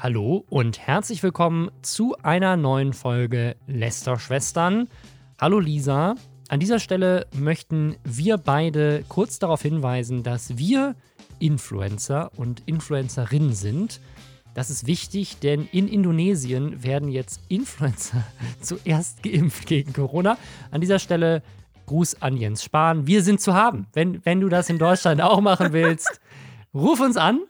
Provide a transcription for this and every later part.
Hallo und herzlich willkommen zu einer neuen Folge Lester Schwestern. Hallo Lisa. An dieser Stelle möchten wir beide kurz darauf hinweisen, dass wir Influencer und Influencerinnen sind. Das ist wichtig, denn in Indonesien werden jetzt Influencer zuerst geimpft gegen Corona. An dieser Stelle Gruß an Jens Spahn. Wir sind zu haben. Wenn, wenn du das in Deutschland auch machen willst, ruf uns an.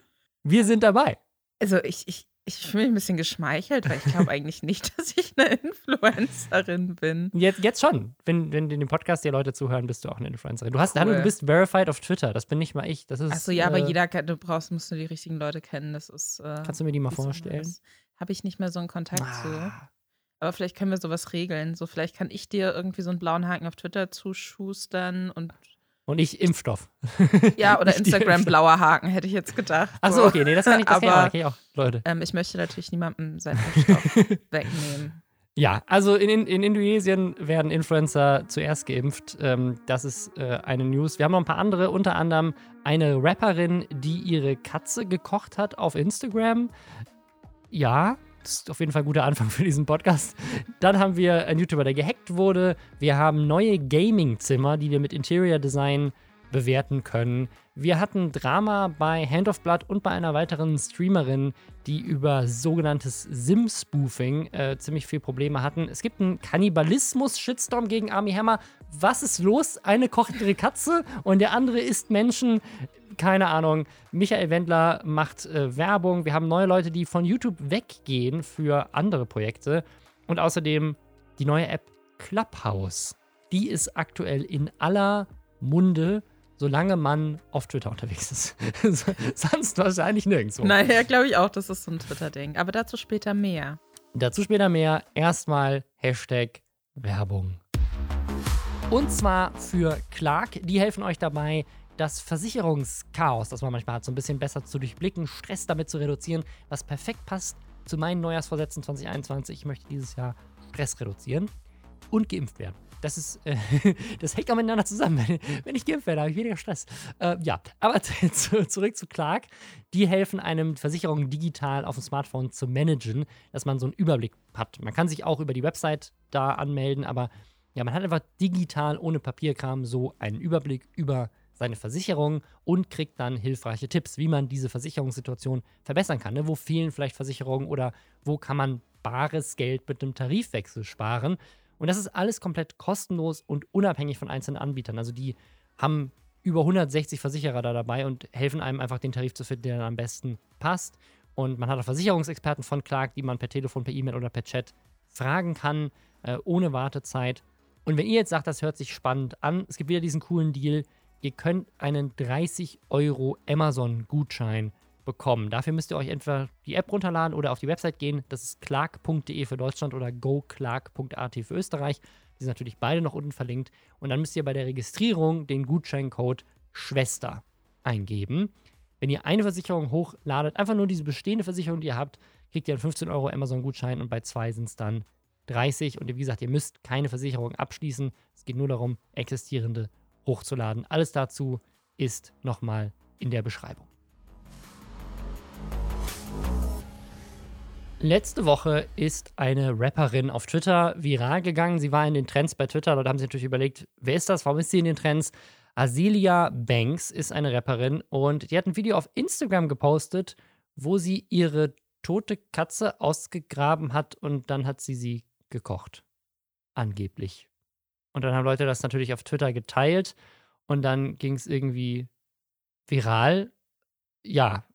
Wir sind dabei. Also ich, ich, ich fühle mich ein bisschen geschmeichelt, weil ich glaube eigentlich nicht, dass ich eine Influencerin bin. Jetzt, jetzt schon. Wenn, wenn in dem Podcast dir Leute zuhören, bist du auch eine Influencerin. Du hast, cool. du bist verified auf Twitter. Das bin nicht mal ich. Das ist. Achso, ja, äh, aber jeder, du brauchst, musst du die richtigen Leute kennen. Das ist. Äh, kannst du mir die mal vorstellen? Habe ich nicht mehr so einen Kontakt ah. zu. Aber vielleicht können wir sowas regeln. So, vielleicht kann ich dir irgendwie so einen blauen Haken auf Twitter zuschustern und. Und ich Impfstoff. Ja, oder Instagram blauer Haken, hätte ich jetzt gedacht. Achso, okay, nee, das kann ich, das Aber, kann ich auch, Leute. Ähm, ich möchte natürlich niemandem seinen Impfstoff wegnehmen. Ja, also in, in, in, Indonesien werden Influencer zuerst geimpft. Ähm, das ist äh, eine News. Wir haben noch ein paar andere, unter anderem eine Rapperin, die ihre Katze gekocht hat auf Instagram. Ja, das ist auf jeden Fall ein guter Anfang für diesen Podcast. Dann haben wir einen YouTuber, der gehackt wurde. Wir haben neue Gaming-Zimmer, die wir mit Interior Design bewerten können. Wir hatten Drama bei Hand of Blood und bei einer weiteren Streamerin, die über sogenanntes Sim-Spoofing äh, ziemlich viel Probleme hatten. Es gibt einen Kannibalismus-Shitstorm gegen Army Hammer. Was ist los? Eine kocht ihre Katze und der andere isst Menschen keine Ahnung. Michael Wendler macht äh, Werbung. Wir haben neue Leute, die von YouTube weggehen für andere Projekte. Und außerdem die neue App Clubhouse. Die ist aktuell in aller Munde, solange man auf Twitter unterwegs ist. Sonst wahrscheinlich nirgendwo. Naja, glaube ich auch, das ist so ein Twitter-Ding. Aber dazu später mehr. Dazu später mehr. Erstmal Hashtag Werbung. Und zwar für Clark. Die helfen euch dabei, das Versicherungschaos, das man manchmal hat, so ein bisschen besser zu durchblicken, Stress damit zu reduzieren, was perfekt passt zu meinen Neujahrsvorsätzen 2021. Ich möchte dieses Jahr Stress reduzieren und geimpft werden. Das ist, äh, das hängt auch miteinander zusammen. Wenn, wenn ich geimpft werde, habe ich weniger Stress. Äh, ja, aber zurück zu Clark. Die helfen einem, Versicherungen digital auf dem Smartphone zu managen, dass man so einen Überblick hat. Man kann sich auch über die Website da anmelden, aber ja, man hat einfach digital ohne Papierkram so einen Überblick über seine Versicherung und kriegt dann hilfreiche Tipps, wie man diese Versicherungssituation verbessern kann. Ne? Wo fehlen vielleicht Versicherungen oder wo kann man bares Geld mit einem Tarifwechsel sparen? Und das ist alles komplett kostenlos und unabhängig von einzelnen Anbietern. Also die haben über 160 Versicherer da dabei und helfen einem einfach den Tarif zu finden, der dann am besten passt. Und man hat auch Versicherungsexperten von Clark, die man per Telefon, per E-Mail oder per Chat fragen kann, äh, ohne Wartezeit. Und wenn ihr jetzt sagt, das hört sich spannend an, es gibt wieder diesen coolen Deal, ihr könnt einen 30 Euro Amazon-Gutschein bekommen. Dafür müsst ihr euch entweder die App runterladen oder auf die Website gehen. Das ist clark.de für Deutschland oder goclark.at für Österreich. Die sind natürlich beide noch unten verlinkt. Und dann müsst ihr bei der Registrierung den Gutscheincode Schwester eingeben. Wenn ihr eine Versicherung hochladet, einfach nur diese bestehende Versicherung, die ihr habt, kriegt ihr einen 15 Euro Amazon-Gutschein und bei zwei sind es dann 30. Und wie gesagt, ihr müsst keine Versicherung abschließen. Es geht nur darum, existierende hochzuladen. Alles dazu ist nochmal in der Beschreibung. Letzte Woche ist eine Rapperin auf Twitter viral gegangen. Sie war in den Trends bei Twitter. Dort haben sie natürlich überlegt, wer ist das? Warum ist sie in den Trends? Azealia Banks ist eine Rapperin und die hat ein Video auf Instagram gepostet, wo sie ihre tote Katze ausgegraben hat und dann hat sie sie gekocht. Angeblich. Und dann haben Leute das natürlich auf Twitter geteilt und dann ging es irgendwie viral. Ja,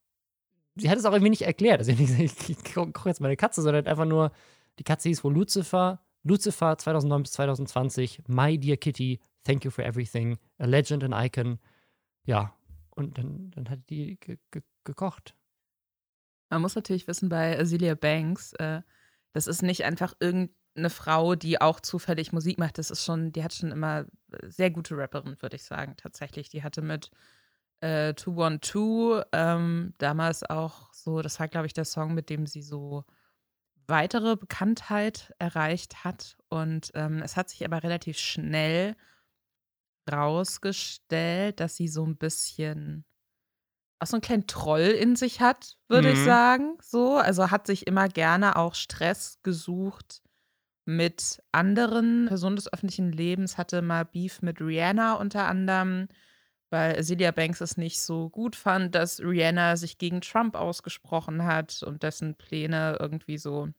sie hat es auch irgendwie nicht erklärt. Also nicht gesagt, ich koche jetzt meine Katze, sondern einfach nur, die Katze hieß wohl Lucifer. Lucifer 2009 bis 2020, My Dear Kitty, Thank You for Everything, A Legend, an Icon. Ja, und dann, dann hat die ge ge gekocht. Man muss natürlich wissen, bei Azealia Banks, äh, das ist nicht einfach irgendein eine Frau, die auch zufällig Musik macht. Das ist schon, die hat schon immer äh, sehr gute Rapperin, würde ich sagen, tatsächlich. Die hatte mit äh, 212 ähm, damals auch so, das war, glaube ich, der Song, mit dem sie so weitere Bekanntheit erreicht hat. Und ähm, es hat sich aber relativ schnell rausgestellt, dass sie so ein bisschen auch so einen kleinen Troll in sich hat, würde ich Mhm. sagen. So, also hat sich immer gerne auch Stress gesucht mit anderen Personen des öffentlichen Lebens, hatte mal Beef mit Rihanna unter anderem, weil Celia Banks es nicht so gut fand, dass Rihanna sich gegen Trump ausgesprochen hat und dessen Pläne irgendwie so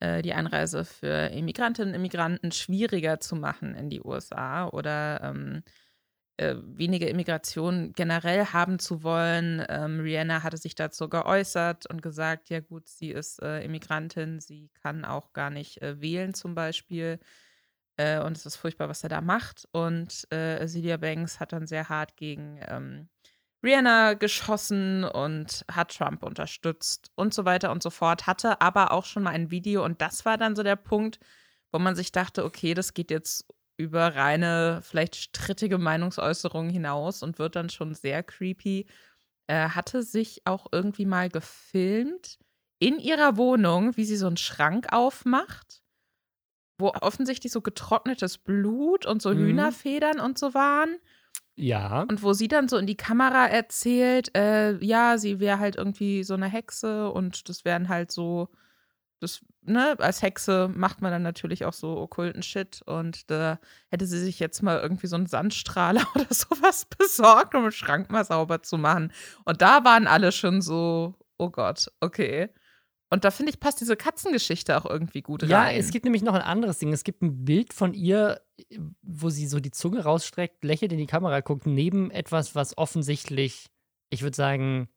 äh, die Einreise für Immigrantinnen und Immigranten schwieriger zu machen in die USA oder ähm, äh, weniger Immigration generell haben zu wollen. Ähm, Rihanna hatte sich dazu geäußert und gesagt, ja gut, sie ist äh, Immigrantin, sie kann auch gar nicht äh, wählen zum Beispiel. Äh, und es ist furchtbar, was er da macht. Und äh, Celia Banks hat dann sehr hart gegen ähm, Rihanna geschossen und hat Trump unterstützt und so weiter und so fort. Hatte aber auch schon mal ein Video und das war dann so der Punkt, wo man sich dachte, okay, das geht jetzt über reine, vielleicht strittige Meinungsäußerungen hinaus und wird dann schon sehr creepy. Äh, hatte sich auch irgendwie mal gefilmt in ihrer Wohnung, wie sie so einen Schrank aufmacht, wo offensichtlich so getrocknetes Blut und so Mhm. Hühnerfedern und so waren. Ja. Und wo sie dann so in die Kamera erzählt, äh, ja, sie wäre halt irgendwie so eine Hexe und das wären halt so, das, ne, als Hexe macht man dann natürlich auch so okkulten Shit und da hätte sie sich jetzt mal irgendwie so einen Sandstrahler oder sowas besorgt, um den Schrank mal sauber zu machen. Und da waren alle schon so, oh Gott, okay. Und da finde ich, passt diese Katzengeschichte auch irgendwie gut Ja, rein. es gibt nämlich noch ein anderes Ding. Es gibt ein Bild von ihr, wo sie so die Zunge rausstreckt, lächelt in die Kamera, guckt neben etwas, was offensichtlich, ich würde sagen,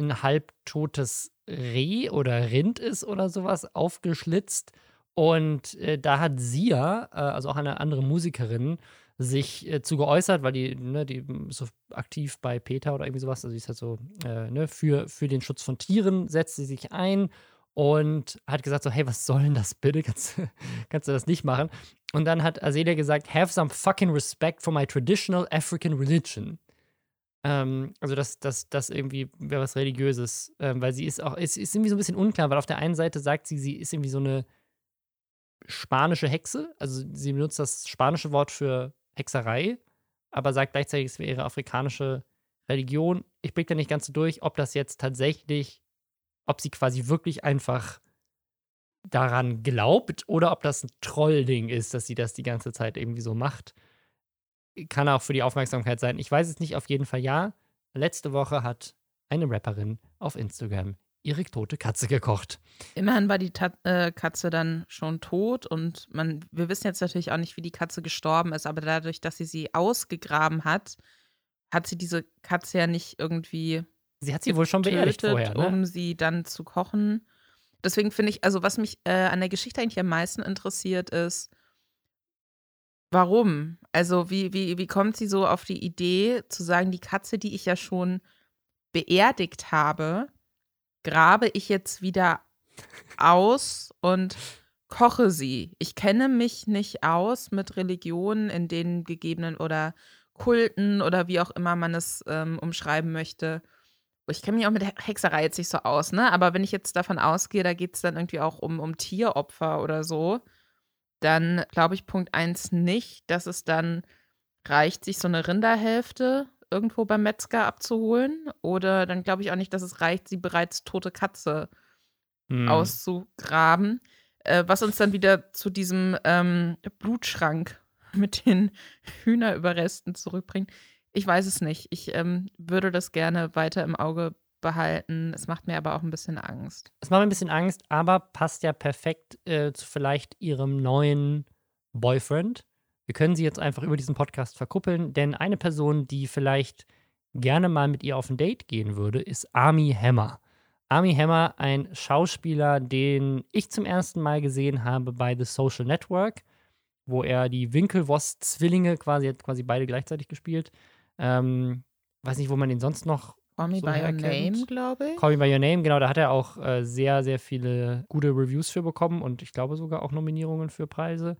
ein halbtotes Reh oder Rind ist oder sowas, aufgeschlitzt. Und äh, da hat Sia, äh, also auch eine andere Musikerin, sich äh, zu geäußert, weil die, ne, die so aktiv bei PETA oder irgendwie sowas, also sie ist halt so, äh, ne, für, für den Schutz von Tieren setzt sie sich ein und hat gesagt so, hey, was soll denn das bitte? Kannst, du- kannst du das nicht machen? Und dann hat Azelia gesagt, have some fucking respect for my traditional African religion. Ähm, also das, das, das irgendwie wäre was Religiöses, ähm, weil sie ist auch, es ist irgendwie so ein bisschen unklar, weil auf der einen Seite sagt sie, sie ist irgendwie so eine spanische Hexe, also sie benutzt das spanische Wort für Hexerei, aber sagt gleichzeitig, es wäre ihre afrikanische Religion. Ich blick da nicht ganz so durch, ob das jetzt tatsächlich, ob sie quasi wirklich einfach daran glaubt oder ob das ein Trollding ist, dass sie das die ganze Zeit irgendwie so macht. Kann auch für die Aufmerksamkeit sein. Ich weiß es nicht, auf jeden Fall ja. Letzte Woche hat eine Rapperin auf Instagram ihre tote Katze gekocht. Immerhin war die Ta äh, Katze dann schon tot und man, wir wissen jetzt natürlich auch nicht, wie die Katze gestorben ist, aber dadurch, dass sie sie ausgegraben hat, hat sie diese Katze ja nicht irgendwie Sie hat sie wohl schon beerdigt vorher, ne? um sie dann zu kochen. Deswegen finde ich, also was mich äh, an der Geschichte eigentlich am meisten interessiert, ist, warum? Also wie, wie, wie kommt sie so auf die Idee zu sagen, die Katze, die ich ja schon beerdigt habe, grabe ich jetzt wieder aus und koche sie. Ich kenne mich nicht aus mit Religionen, in denen gegebenen oder Kulten oder wie auch immer man es ähm, umschreiben möchte. Ich kenne mich auch mit He- Hexerei jetzt nicht so aus, ne? Aber wenn ich jetzt davon ausgehe, da geht es dann irgendwie auch um, um Tieropfer oder so, dann glaube ich Punkt eins nicht, dass es dann reicht, sich so eine Rinderhälfte irgendwo beim Metzger abzuholen. Oder dann glaube ich auch nicht, dass es reicht, sie bereits tote Katze Hm. auszugraben. Äh, was uns dann wieder zu diesem ähm, Blutschrank mit den Hühnerüberresten zurückbringt. Ich weiß es nicht. Ich ähm, würde das gerne weiter im Auge behalten. Es macht mir aber auch ein bisschen Angst. Es macht mir ein bisschen Angst, aber passt ja perfekt äh, zu vielleicht ihrem neuen Boyfriend. Wir können sie jetzt einfach über diesen Podcast verkuppeln, denn eine Person, die vielleicht gerne mal mit ihr auf ein Date gehen würde, ist Army Hammer. Army Hammer, ein Schauspieler, den ich zum ersten Mal gesehen habe bei The Social Network, wo er die Winklevoss-Zwillinge quasi, hat quasi beide gleichzeitig gespielt. Ähm, weiß nicht, wo man ihn sonst noch Call me so by your name, glaube ich. Call Me By Your Name, genau, da hat er auch äh, sehr, sehr viele gute Reviews für bekommen und ich glaube sogar auch Nominierungen für Preise.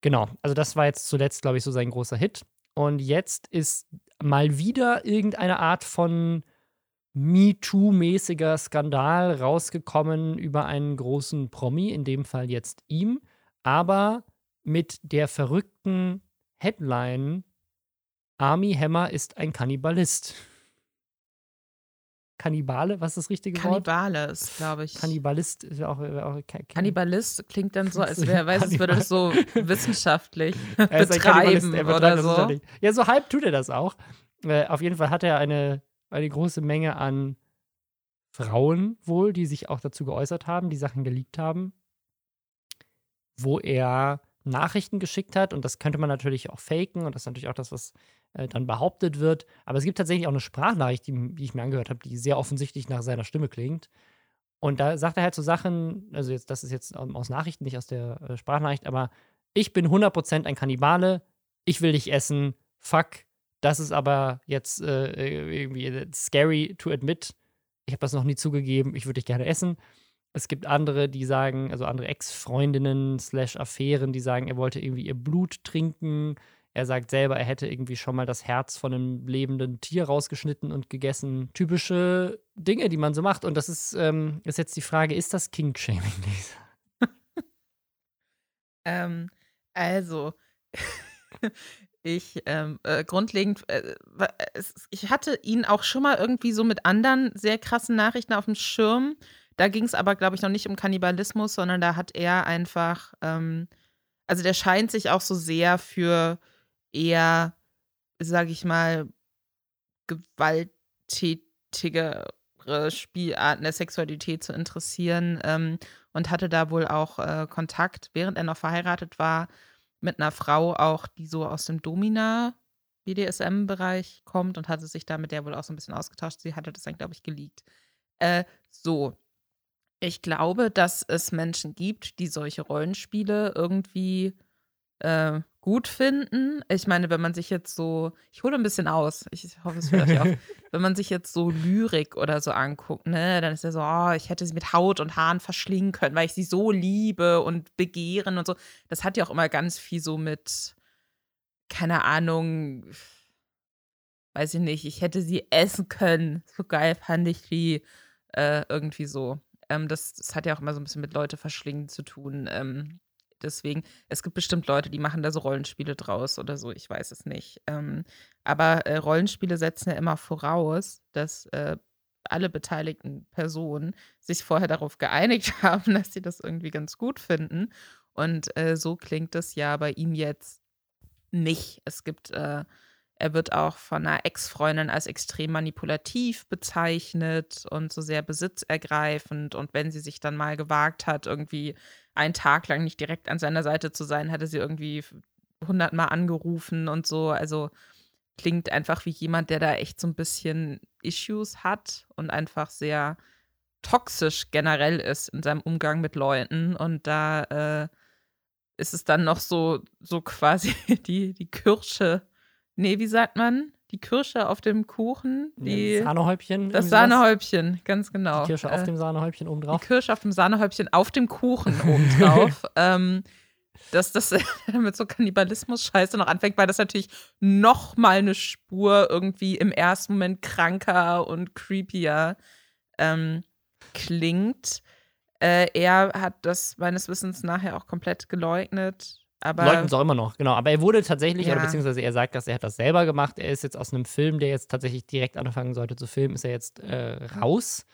Genau, also das war jetzt zuletzt, glaube ich, so sein großer Hit. Und jetzt ist mal wieder irgendeine Art von MeToo-mäßiger Skandal rausgekommen über einen großen Promi, in dem Fall jetzt ihm, aber mit der verrückten Headline: Army Hammer ist ein Kannibalist. Kannibale, was ist das richtige Kannibale Wort? ist, glaube ich. Kannibalist ist auch, auch Kannibalist klingt dann so, als wäre, weiß es würde das so wissenschaftlich betreiben oder so. Ja, so halb tut er das auch. Äh, auf jeden Fall hat er eine, eine große Menge an Frauen wohl, die sich auch dazu geäußert haben, die Sachen geleakt haben, wo er Nachrichten geschickt hat und das könnte man natürlich auch faken und das ist natürlich auch das, was äh, dann behauptet wird. Aber es gibt tatsächlich auch eine Sprachnachricht, die, die ich mir angehört habe, die sehr offensichtlich nach seiner Stimme klingt. Und da sagt er halt so Sachen, also jetzt, das ist jetzt aus Nachrichten, nicht aus der äh, Sprachnachricht, aber ich bin 100% ein Kannibale, ich will dich essen, fuck. Das ist aber jetzt äh, irgendwie scary to admit. Ich habe das noch nie zugegeben, ich würde dich gerne essen. Es gibt andere, die sagen, also andere Ex-Freundinnen slash Affären, die sagen, er wollte irgendwie ihr Blut trinken. Er sagt selber, er hätte irgendwie schon mal das Herz von einem lebenden Tier rausgeschnitten und gegessen. Typische Dinge, die man so macht. Und das ist, ähm, ist jetzt die Frage, ist das King-Shaming, Lisa? ähm, also, ich ähm, äh, grundlegend, äh, ich hatte ihn auch schon mal irgendwie so mit anderen sehr krassen Nachrichten auf dem Schirm. Da ging es aber, glaube ich, noch nicht um Kannibalismus, sondern da hat er einfach, ähm, also der scheint sich auch so sehr für eher, sage ich mal, gewalttätigere Spielarten der Sexualität zu interessieren ähm, und hatte da wohl auch äh, Kontakt, während er noch verheiratet war, mit einer Frau auch, die so aus dem Domina BDSM-Bereich kommt und hatte sich da mit der wohl auch so ein bisschen ausgetauscht. Sie hatte das dann, glaube ich, geleakt. Äh, so, ich glaube, dass es Menschen gibt, die solche Rollenspiele irgendwie äh, gut finden. Ich meine, wenn man sich jetzt so, ich hole ein bisschen aus, ich hoffe, es euch auf, wenn man sich jetzt so Lyrik oder so anguckt, ne, dann ist ja so, oh, ich hätte sie mit Haut und Haaren verschlingen können, weil ich sie so liebe und begehren und so. Das hat ja auch immer ganz viel so mit, keine Ahnung, weiß ich nicht, ich hätte sie essen können. So geil fand ich die äh, irgendwie so. Ähm, das, das, hat ja auch immer so ein bisschen mit Leute verschlingen zu tun. Ähm, deswegen, es gibt bestimmt Leute, die machen da so Rollenspiele draus oder so, ich weiß es nicht. Ähm, aber äh, Rollenspiele setzen ja immer voraus, dass äh, alle beteiligten Personen sich vorher darauf geeinigt haben, dass sie das irgendwie ganz gut finden. Und äh, so klingt es ja bei ihm jetzt nicht. Es gibt äh, er wird auch von einer Ex-Freundin als extrem manipulativ bezeichnet und so sehr besitzergreifend. Und wenn sie sich dann mal gewagt hat, irgendwie einen Tag lang nicht direkt an seiner Seite zu sein, hatte sie irgendwie hundertmal angerufen und so. Also klingt einfach wie jemand, der da echt so ein bisschen Issues hat und einfach sehr toxisch generell ist in seinem Umgang mit Leuten. Und da äh, ist es dann noch so, so quasi die, die Kirsche Nee, wie sagt man? Die Kirsche auf dem Kuchen. Die, ja, Sahnehäubchen. Das Sahnehäubchen, ganz genau. Die Kirsche auf äh, dem Sahnehäubchen obendrauf. Die Kirsche auf dem Sahnehäubchen auf dem Kuchen obendrauf. ähm, dass das mit so Kannibalismus-Scheiße noch anfängt, weil das natürlich noch mal eine Spur irgendwie im ersten Moment kranker und creepier ähm, klingt. Äh, er hat das meines Wissens nachher auch komplett geleugnet. Aber es auch immer noch, genau. Aber er wurde tatsächlich, ja. oder beziehungsweise er sagt, dass er hat das selber gemacht. Er ist jetzt aus einem Film, der jetzt tatsächlich direkt anfangen sollte zu filmen, ist er jetzt äh, raus.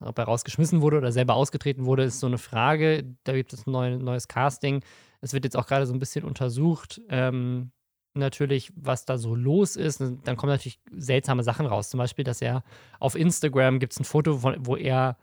Ob er rausgeschmissen wurde oder selber ausgetreten wurde, ist so eine Frage. Da gibt es ein neu, neues Casting. Es wird jetzt auch gerade so ein bisschen untersucht, ähm, natürlich, was da so los ist. Dann kommen natürlich seltsame Sachen raus. Zum Beispiel, dass er auf Instagram gibt es ein Foto, von, wo er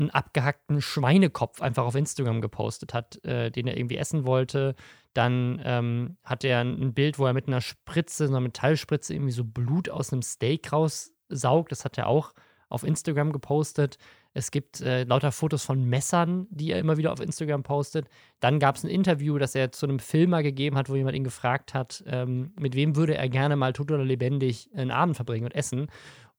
einen abgehackten Schweinekopf einfach auf Instagram gepostet hat, äh, den er irgendwie essen wollte. Dann ähm, hat er ein Bild, wo er mit einer Spritze, einer Metallspritze, irgendwie so Blut aus einem Steak raussaugt. Das hat er auch auf Instagram gepostet. Es gibt äh, lauter Fotos von Messern, die er immer wieder auf Instagram postet. Dann gab es ein Interview, das er zu einem Filmer gegeben hat, wo jemand ihn gefragt hat, ähm, mit wem würde er gerne mal tot oder lebendig einen Abend verbringen und essen.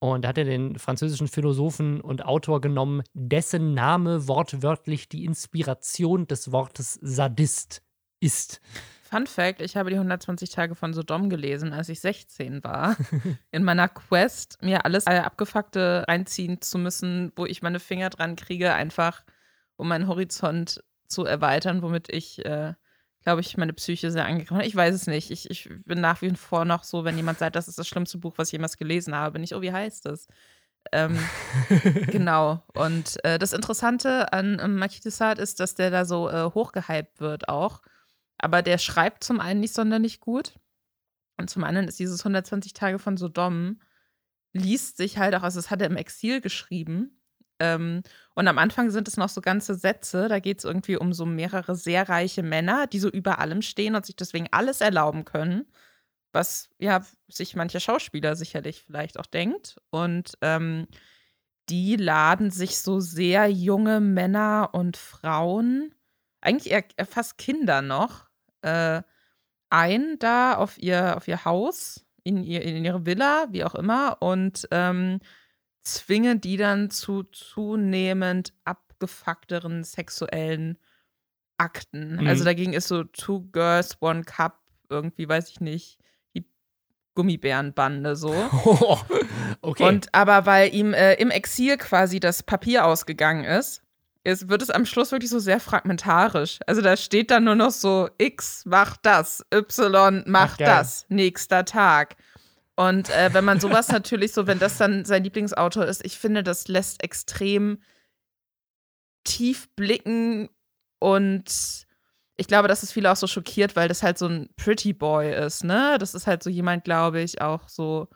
Und da hat er den französischen Philosophen und Autor genommen, dessen Name wortwörtlich die Inspiration des Wortes Sadist ist. Fun Fact: Ich habe die 120 Tage von Sodom gelesen, als ich 16 war. In meiner Quest, mir alles abgefuckte reinziehen zu müssen, wo ich meine Finger dran kriege, einfach um meinen Horizont zu erweitern, womit ich äh, glaube ich, meine Psyche sehr angegriffen. Ich weiß es nicht. Ich, ich bin nach wie vor noch so, wenn jemand sagt, das ist das schlimmste Buch, was ich jemals gelesen habe, bin ich, oh, wie heißt das? Ähm, genau. Und äh, das Interessante an ähm, Marquis de Sade ist, dass der da so äh, hochgehypt wird auch. Aber der schreibt zum einen nicht sonderlich gut. Und zum anderen ist dieses 120 Tage von Sodom, liest sich halt auch, also das hat er im Exil geschrieben. Ähm, und am Anfang sind es noch so ganze Sätze, da geht es irgendwie um so mehrere sehr reiche Männer, die so über allem stehen und sich deswegen alles erlauben können was ja sich mancher Schauspieler sicherlich vielleicht auch denkt. Und ähm, die laden sich so sehr junge Männer und Frauen, eigentlich eher, eher fast Kinder noch, äh, ein da auf ihr, auf ihr Haus, in, ihr, in ihre Villa, wie auch immer, und ähm, zwingen die dann zu zunehmend abgefuckteren sexuellen Akten. Also mhm. Also dagegen ist so Two Girls, One Cup, irgendwie, weiß ich nicht, Gummibärenbande so. Oh, okay. Und aber weil ihm äh, im Exil quasi das Papier ausgegangen ist, ist, wird es am Schluss wirklich so sehr fragmentarisch. Also da steht dann nur noch so X macht das, Y macht Ach, das, nächster Tag. Und äh, wenn man sowas natürlich so, wenn das dann sein Lieblingsautor ist, ich finde, das lässt extrem tief blicken und ich glaube, dass es viele auch so schockiert, weil das halt so ein Pretty Boy ist, ne? Das ist halt so jemand, glaube ich, auch so,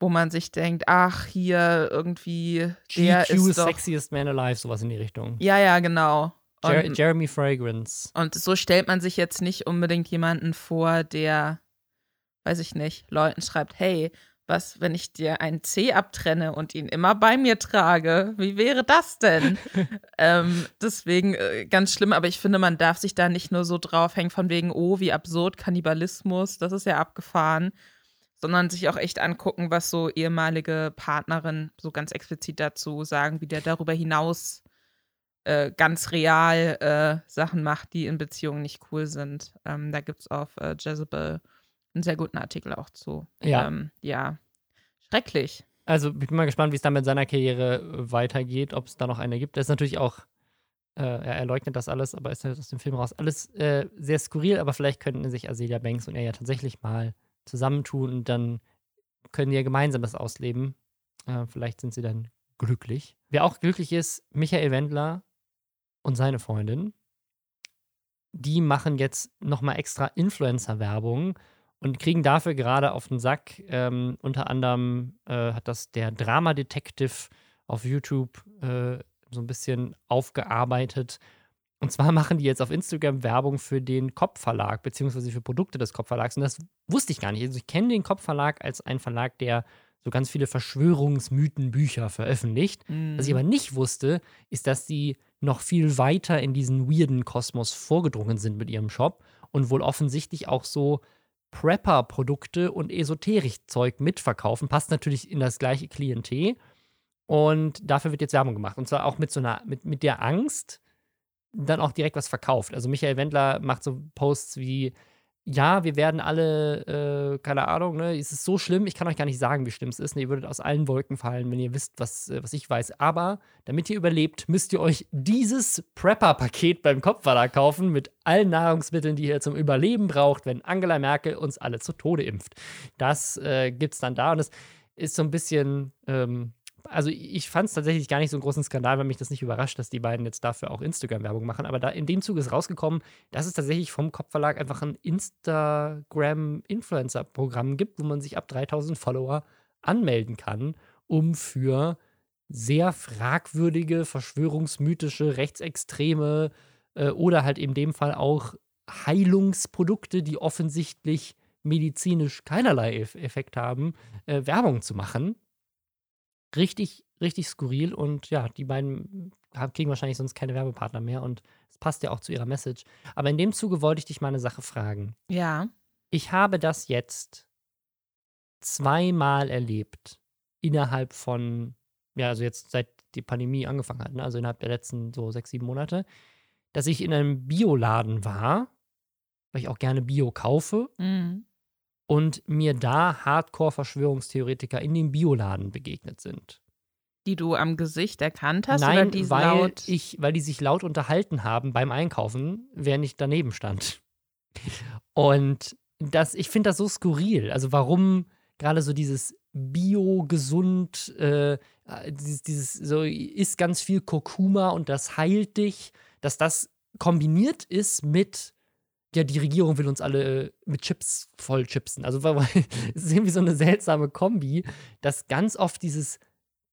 wo man sich denkt, ach, hier irgendwie der GQ ist doch Sexiest Man Alive, sowas in die Richtung. Ja, ja, genau. Jer Jeremy Fragrance. Und so stellt man sich jetzt nicht unbedingt jemanden vor, der, weiß ich nicht, Leuten schreibt, hey, was, wenn ich dir einen C abtrenne und ihn immer bei mir trage? Wie wäre das denn? ähm, deswegen äh, ganz schlimm, aber ich finde, man darf sich da nicht nur so draufhängen von wegen, oh, wie absurd Kannibalismus, das ist ja abgefahren, sondern sich auch echt angucken, was so ehemalige Partnerinnen so ganz explizit dazu sagen, wie der darüber hinaus äh, ganz real äh, Sachen macht, die in Beziehungen nicht cool sind. Ähm, da gibt es auf äh, Jezebel einen sehr guten Artikel auch zu. Ja. Ähm, ja. Schrecklich. Also ich bin mal gespannt, wie es dann mit seiner Karriere äh, weitergeht, ob es da noch eine gibt. Das ist natürlich auch, äh, er leugnet das alles, aber ist halt aus dem Film raus. Alles äh, sehr skurril, aber vielleicht könnten sich Azealia Banks und er ja tatsächlich mal zusammentun und dann können die ja gemeinsam das ausleben. Äh, vielleicht sind sie dann glücklich. Wer auch glücklich ist, Michael Wendler und seine Freundin. Die machen jetzt nochmal extra Influencer-Werbung und kriegen dafür gerade auf den Sack. Ähm, unter anderem äh, hat das der Drama Detective auf YouTube äh, so ein bisschen aufgearbeitet. Und zwar machen die jetzt auf Instagram Werbung für den Kopfverlag, beziehungsweise für Produkte des Kopfverlags. Und das wusste ich gar nicht. Also ich kenne den Kopfverlag als einen Verlag, der so ganz viele Verschwörungsmythenbücher veröffentlicht. Mhm. Was ich aber nicht wusste, ist, dass die noch viel weiter in diesen weirden Kosmos vorgedrungen sind mit ihrem Shop und wohl offensichtlich auch so Prepper-Produkte und Esoterik-Zeug mitverkaufen. Passt natürlich in das gleiche Klientel. Und dafür wird jetzt Werbung gemacht. Und zwar auch mit so einer, mit, mit der Angst, dann auch direkt was verkauft. Also Michael Wendler macht so Posts wie, ja, wir werden alle, äh, keine Ahnung, ne, es ist so schlimm, ich kann euch gar nicht sagen, wie schlimm es ist. Ne, ihr würdet aus allen Wolken fallen, wenn ihr wisst, was, äh, was ich weiß. Aber damit ihr überlebt, müsst ihr euch dieses Prepper-Paket beim Kopfverlag kaufen mit allen Nahrungsmitteln, die ihr zum Überleben braucht, wenn Angela Merkel uns alle zu Tode impft. Das äh, es dann da und das ist so ein bisschen ähm, also ich fand es tatsächlich gar nicht so einen großen Skandal, weil mich das nicht überrascht, dass die beiden jetzt dafür auch Instagram-Werbung machen. Aber da in dem Zug ist rausgekommen, dass es tatsächlich vom Kopfverlag einfach ein Instagram-Influencer-Programm gibt, wo man sich ab 3000 Follower anmelden kann, um für sehr fragwürdige, verschwörungsmythische, rechtsextreme äh, oder halt in dem Fall auch Heilungsprodukte, die offensichtlich medizinisch keinerlei Effekt haben, äh, Werbung zu machen richtig, richtig skurril und ja, die beiden kriegen wahrscheinlich sonst keine Werbepartner mehr und es passt ja auch zu ihrer Message. Aber in dem Zuge wollte ich dich mal eine Sache fragen. Ja. Ich habe das jetzt zweimal erlebt innerhalb von, ja, also jetzt seit die Pandemie angefangen hat, ne? also innerhalb der letzten so sechs, sieben Monate, dass ich in einem Bioladen war, weil ich auch gerne Bio kaufe. Mhm und mir da Hardcore-Verschwörungstheoretiker in dem Bioladen begegnet sind. Die du am Gesicht erkannt hast? Nein, oder die weil, laut ich, weil die sich laut unterhalten haben beim Einkaufen, während ich daneben stand. Und das, ich finde das so skurril. Also warum gerade so dieses bio, gesund, äh, dieses, dieses, so isst ganz viel Kurkuma und das heilt dich, dass das kombiniert ist mit ja, die Regierung will uns alle mit Chips voll chipsen. Also es ist irgendwie so eine seltsame Kombi, dass ganz oft dieses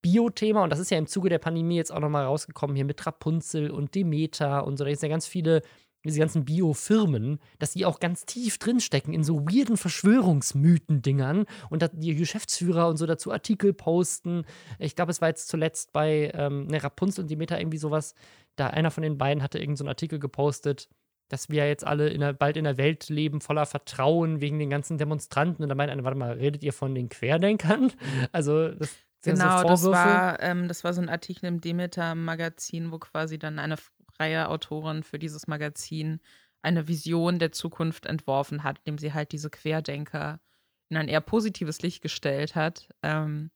Bio-Thema, und das ist ja im Zuge der Pandemie jetzt auch nochmal rausgekommen, hier mit Rapunzel und Demeter und so, da ist ja ganz viele, diese ganzen Bio-Firmen, dass die auch ganz tief drinstecken in so weirden Verschwörungsmythen-Dingern und dass die Geschäftsführer und so dazu Artikel posten. Ich glaube, es war jetzt zuletzt bei ähm, ne, Rapunzel und Demeter irgendwie sowas, da einer von den beiden hatte irgendeinen so Artikel gepostet, dass wir jetzt alle in der, bald in einer Welt leben voller Vertrauen wegen den ganzen Demonstranten. Und da meint einer, warte mal, redet ihr von den Querdenkern? Also, das Genau, so das, war, ähm, das war so ein Artikel im Demeter-Magazin, wo quasi dann eine freie Autorin für dieses Magazin eine Vision der Zukunft entworfen hat, indem sie halt diese Querdenker in ein eher positives Licht gestellt hat. Ähm,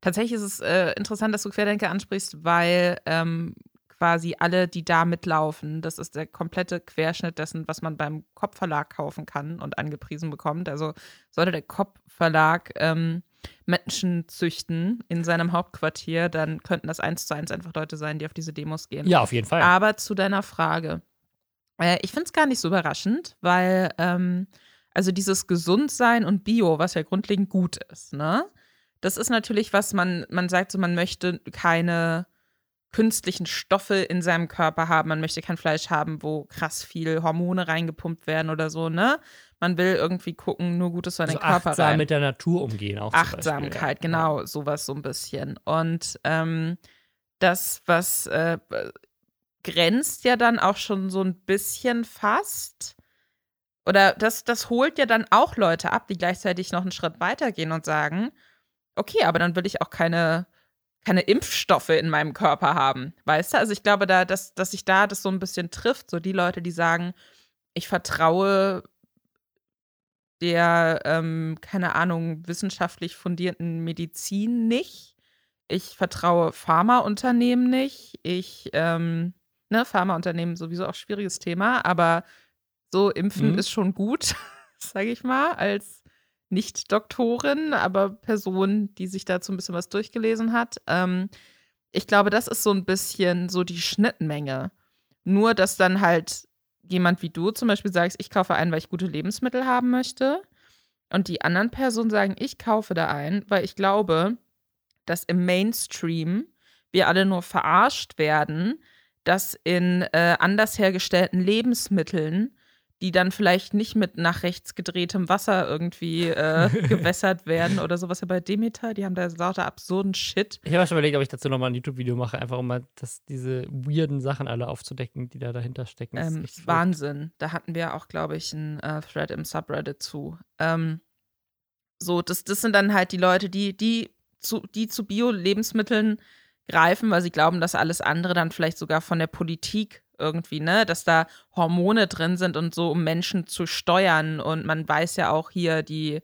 tatsächlich ist es äh, interessant, dass du Querdenker ansprichst, weil ähm, quasi alle, die da mitlaufen. Das ist der komplette Querschnitt dessen, was man beim Kopfverlag kaufen kann und angepriesen bekommt. Also sollte der Kopfverlag ähm, Menschen züchten in seinem Hauptquartier, dann könnten das eins zu eins einfach Leute sein, die auf diese Demos gehen. Ja, auf jeden Fall. Aber zu deiner Frage. Äh, ich finde es gar nicht so überraschend, weil ähm, also dieses Gesundsein und Bio, was ja grundlegend gut ist, ne? Das ist natürlich was, man, man sagt so, man möchte keine künstlichen Stoffe in seinem Körper haben. Man möchte kein Fleisch haben, wo krass viel Hormone reingepumpt werden oder so, ne? Man will irgendwie gucken, nur Gutes für den also Körper achtsam rein. mit der Natur umgehen auch. Achtsamkeit, Beispiel, ja. genau, sowas so ein bisschen. Und ähm, das, was äh, grenzt ja dann auch schon so ein bisschen fast. Oder das, das holt ja dann auch Leute ab, die gleichzeitig noch einen Schritt weitergehen und sagen, okay, aber dann will ich auch keine keine Impfstoffe in meinem Körper haben. Weißt du? Also ich glaube, da, dass, dass sich da das so ein bisschen trifft. So die Leute, die sagen, ich vertraue der, ähm, keine Ahnung, wissenschaftlich fundierten Medizin nicht. Ich vertraue Pharmaunternehmen nicht. Ich, ähm, ne, Pharmaunternehmen sowieso auch schwieriges Thema, aber so impfen mhm. ist schon gut, sage ich mal, als nicht Doktorin, aber Person, die sich dazu ein bisschen was durchgelesen hat. Ähm, ich glaube, das ist so ein bisschen so die Schnittmenge. Nur, dass dann halt jemand wie du zum Beispiel sagst, ich kaufe ein, weil ich gute Lebensmittel haben möchte. Und die anderen Personen sagen, ich kaufe da ein, weil ich glaube, dass im Mainstream wir alle nur verarscht werden, dass in äh, anders hergestellten Lebensmitteln die dann vielleicht nicht mit nach rechts gedrehtem Wasser irgendwie äh, gewässert werden oder sowas. Ja, bei Demeter, die haben da lauter absurden Shit. Ich habe schon überlegt, ob ich dazu nochmal ein YouTube-Video mache, einfach um mal das, diese weirden Sachen alle aufzudecken, die da dahinter stecken. Ähm, Wahnsinn. Da hatten wir auch, glaube ich, einen äh, Thread im Subreddit zu. Ähm, so, das, das sind dann halt die Leute, die, die zu, die zu Bio-Lebensmitteln greifen, weil sie glauben, dass alles andere dann vielleicht sogar von der Politik irgendwie, ne, dass da Hormone drin sind und so, um Menschen zu steuern. Und man weiß ja auch hier, die,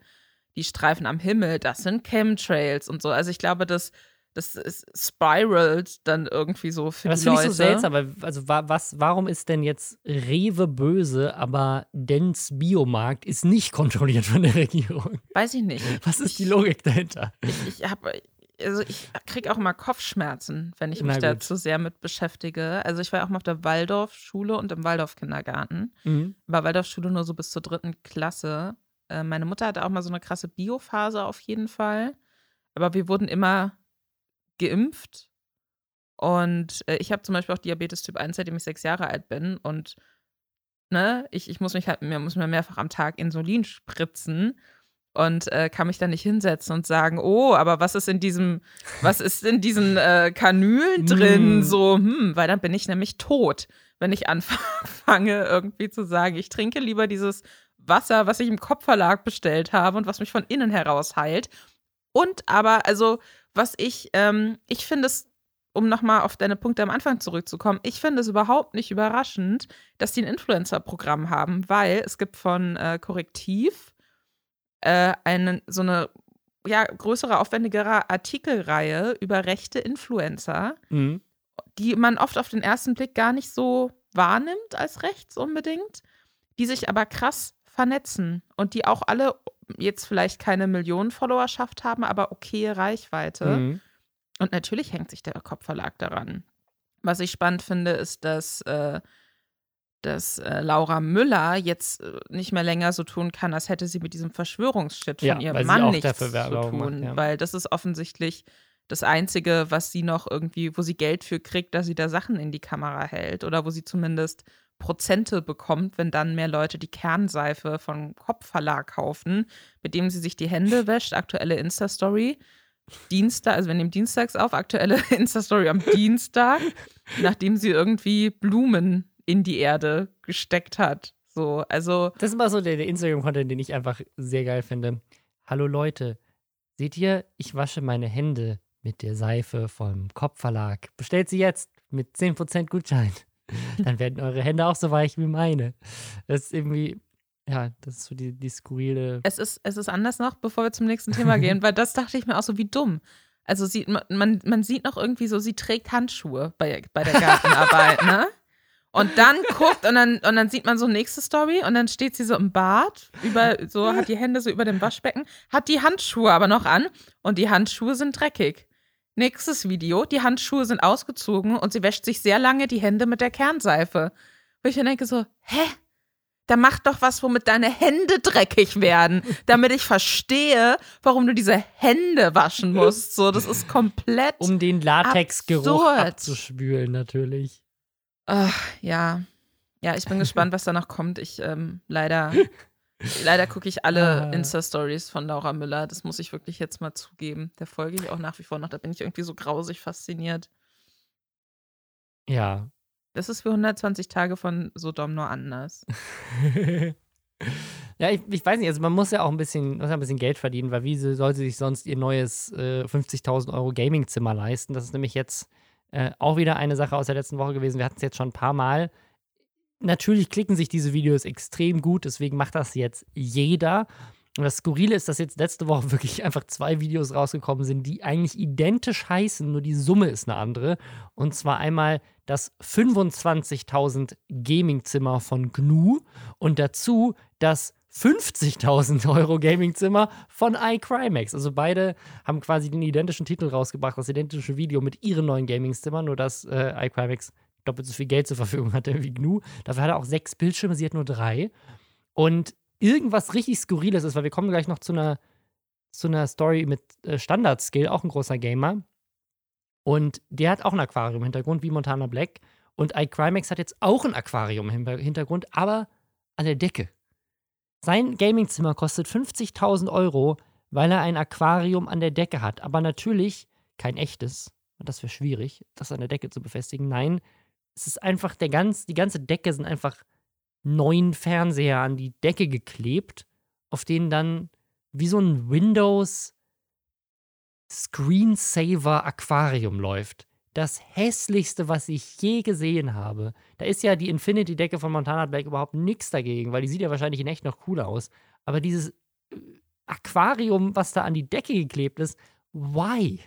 die Streifen am Himmel, das sind Chemtrails und so. Also ich glaube, das, das ist spiralt dann irgendwie so für das die Leute. Das finde ich so seltsam, weil, also was, warum ist denn jetzt Rewe böse, aber Dens Biomarkt ist nicht kontrolliert von der Regierung? Weiß ich nicht. Was ist die Logik dahinter? Ich, ich habe also ich kriege auch immer Kopfschmerzen, wenn ich mich da zu sehr mit beschäftige. Also ich war auch mal auf der Waldorfschule und im Waldorfkindergarten. Mhm. War Waldorfschule nur so bis zur dritten Klasse. Äh, meine Mutter hatte auch mal so eine krasse Biophase auf jeden Fall. Aber wir wurden immer geimpft. Und äh, ich habe zum Beispiel auch Diabetes Typ 1, seitdem ich sechs Jahre alt bin. Und ne, ich, ich muss mich halt mir, muss mir mehrfach am Tag Insulin spritzen und äh, kann mich da nicht hinsetzen und sagen, oh, aber was ist in diesem, was ist in diesen äh, Kanülen drin? Mm. So, hm, weil dann bin ich nämlich tot, wenn ich anfange irgendwie zu sagen, ich trinke lieber dieses Wasser, was ich im Kopfverlag bestellt habe und was mich von innen heraus heilt. Und aber, also, was ich, ähm, ich finde es, um nochmal auf deine Punkte am Anfang zurückzukommen, ich finde es überhaupt nicht überraschend, dass die ein Influencer-Programm haben, weil es gibt von äh, Korrektiv äh, eine, so eine ja, größere, aufwendigere Artikelreihe über rechte Influencer, mhm. die man oft auf den ersten Blick gar nicht so wahrnimmt als rechts unbedingt, die sich aber krass vernetzen und die auch alle jetzt vielleicht keine Millionen Followerschaft haben, aber okay Reichweite. Mhm. Und natürlich hängt sich der Kopfverlag daran. Was ich spannend finde, ist, dass, äh, dass äh, Laura Müller jetzt äh, nicht mehr länger so tun kann, als hätte sie mit diesem Verschwörungsshit von Ja, ihrem Mann nichts zu tun. macht, ja. Weil das ist offensichtlich das Einzige, was sie noch irgendwie, wo sie Geld für kriegt, dass sie da Sachen in die Kamera hält oder wo sie zumindest Prozente bekommt, wenn dann mehr Leute die Kernseife vom Kopfverlag kaufen, mit dem sie sich die Hände wäscht. Aktuelle Insta-Story. Dienstag, also wir nehmen dienstags auf, aktuelle Insta-Story am Dienstag, nachdem sie irgendwie Blumen in die Erde gesteckt hat. So, also Das ist immer so der, der Instagram-Content, den ich einfach sehr geil finde. Hallo Leute, seht ihr, ich wasche meine Hände mit der Seife vom Kopfverlag. Bestellt sie jetzt mit 10% Gutschein. Dann werden eure Hände auch so weich wie meine. Das ist irgendwie, ja, das ist so die, die skurrile. es ist, es ist anders noch, bevor wir zum nächsten Thema gehen, weil das dachte ich mir auch so, wie dumm. Also sieht man, man, man sieht noch irgendwie so, sie trägt Handschuhe bei, bei der Gartenarbeit, ne? Und dann guckt und dann, und dann sieht man so nächste Story und dann steht sie so im Bad, über, so hat die Hände so über dem Waschbecken, hat die Handschuhe aber noch an und die Handschuhe sind dreckig. Nächstes Video, die Handschuhe sind ausgezogen und sie wäscht sich sehr lange die Hände mit der Kernseife. Wo ich mir denke so, hä? Da mach doch was, womit deine Hände dreckig werden, damit ich verstehe, warum du diese Hände waschen musst. So, das ist komplett. Um den Latexgeruch Absurd. abzuspülen, natürlich. Ach, ja. Ja, ich bin gespannt, was danach kommt. Ich ähm, leider, leider gucke ich alle Ah. Insta-Stories von Laura Müller. Das muss ich wirklich jetzt mal zugeben. Der folge ich auch nach wie vor noch. Da bin ich irgendwie so grausig fasziniert. Ja. Das ist für 120 Tage von Sodom nur anders. ja, ich, ich weiß nicht, also man muss ja auch ein bisschen, muss ja ein bisschen Geld verdienen, weil wie soll sie sich sonst ihr neues äh, 50.000 Euro Gaming-Zimmer leisten? Das ist nämlich jetzt äh, auch wieder eine Sache aus der letzten Woche gewesen. Wir hatten es jetzt schon ein paar Mal. Natürlich klicken sich diese Videos extrem gut, deswegen macht das jetzt jeder. Und das Skurrile ist, dass jetzt letzte Woche wirklich einfach zwei Videos rausgekommen sind, die eigentlich identisch heißen, nur die Summe ist eine andere. Und zwar einmal das 25.000 Gaming-Zimmer von GNU und dazu das 50.000 Euro Gaming-Zimmer von iCrimex. Also beide haben quasi den identischen Titel rausgebracht, das identische Video mit ihren neuen Gaming-Zimmern, nur dass äh, iCrimex doppelt so viel Geld zur Verfügung hatte wie GNU. Dafür hat er auch sechs Bildschirme, sie hat nur drei. Und irgendwas richtig Skurriles ist, weil wir kommen gleich noch zu einer, zu einer Story mit äh, Standard-Skill, auch ein großer Gamer. Und der hat auch ein Aquarium im Hintergrund, wie Montana Black. Und iCrimex hat jetzt auch ein Aquarium im Hintergrund, aber an der Decke. Sein Gamingzimmer kostet 50.000 Euro, weil er ein Aquarium an der Decke hat. Aber natürlich kein echtes. Das wäre schwierig, das an der Decke zu befestigen. Nein, es ist einfach der ganz, die ganze Decke sind einfach neun Fernseher an die Decke geklebt, auf denen dann wie so ein Windows Screensaver Aquarium läuft. Das hässlichste, was ich je gesehen habe. Da ist ja die Infinity-Decke von Montana Black überhaupt nichts dagegen, weil die sieht ja wahrscheinlich in echt noch cooler aus. Aber dieses äh, Aquarium, was da an die Decke geklebt ist, why?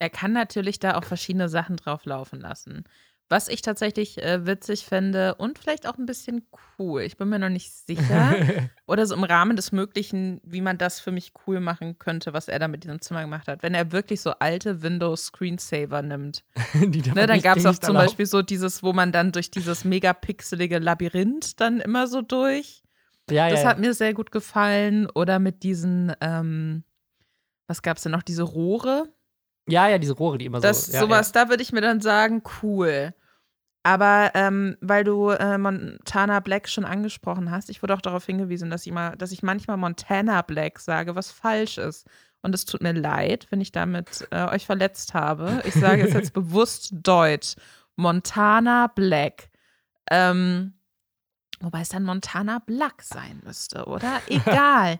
Er kann natürlich da auch verschiedene Sachen drauf laufen lassen. Was ich tatsächlich äh, witzig fände und vielleicht auch ein bisschen cool, ich bin mir noch nicht sicher, oder so im Rahmen des Möglichen, wie man das für mich cool machen könnte, was er da mit diesem Zimmer gemacht hat. Wenn er wirklich so alte Windows Screensaver nimmt. Die Ne, dann gab es auch zum. Beispiel so dieses, wo man dann durch dieses megapixelige Labyrinth dann immer so durch. Ja, Das ja, hat mir sehr gut gefallen. Oder mit diesen, ähm, was gab es denn noch, diese Rohre? Ja, ja, diese Rohre, die immer Das so. Ja, sowas, da würde ich mir dann sagen, cool. Aber ähm, weil du äh, Montana Black schon angesprochen hast, ich wurde auch darauf hingewiesen, dass ich, mal, dass ich manchmal Montana Black sage, was falsch ist. Und es tut mir leid, wenn ich damit äh, euch verletzt habe. Ich sage es jetzt bewusst deutsch. Montana Black. Ähm, wobei es dann Montana Black sein müsste, oder? Egal.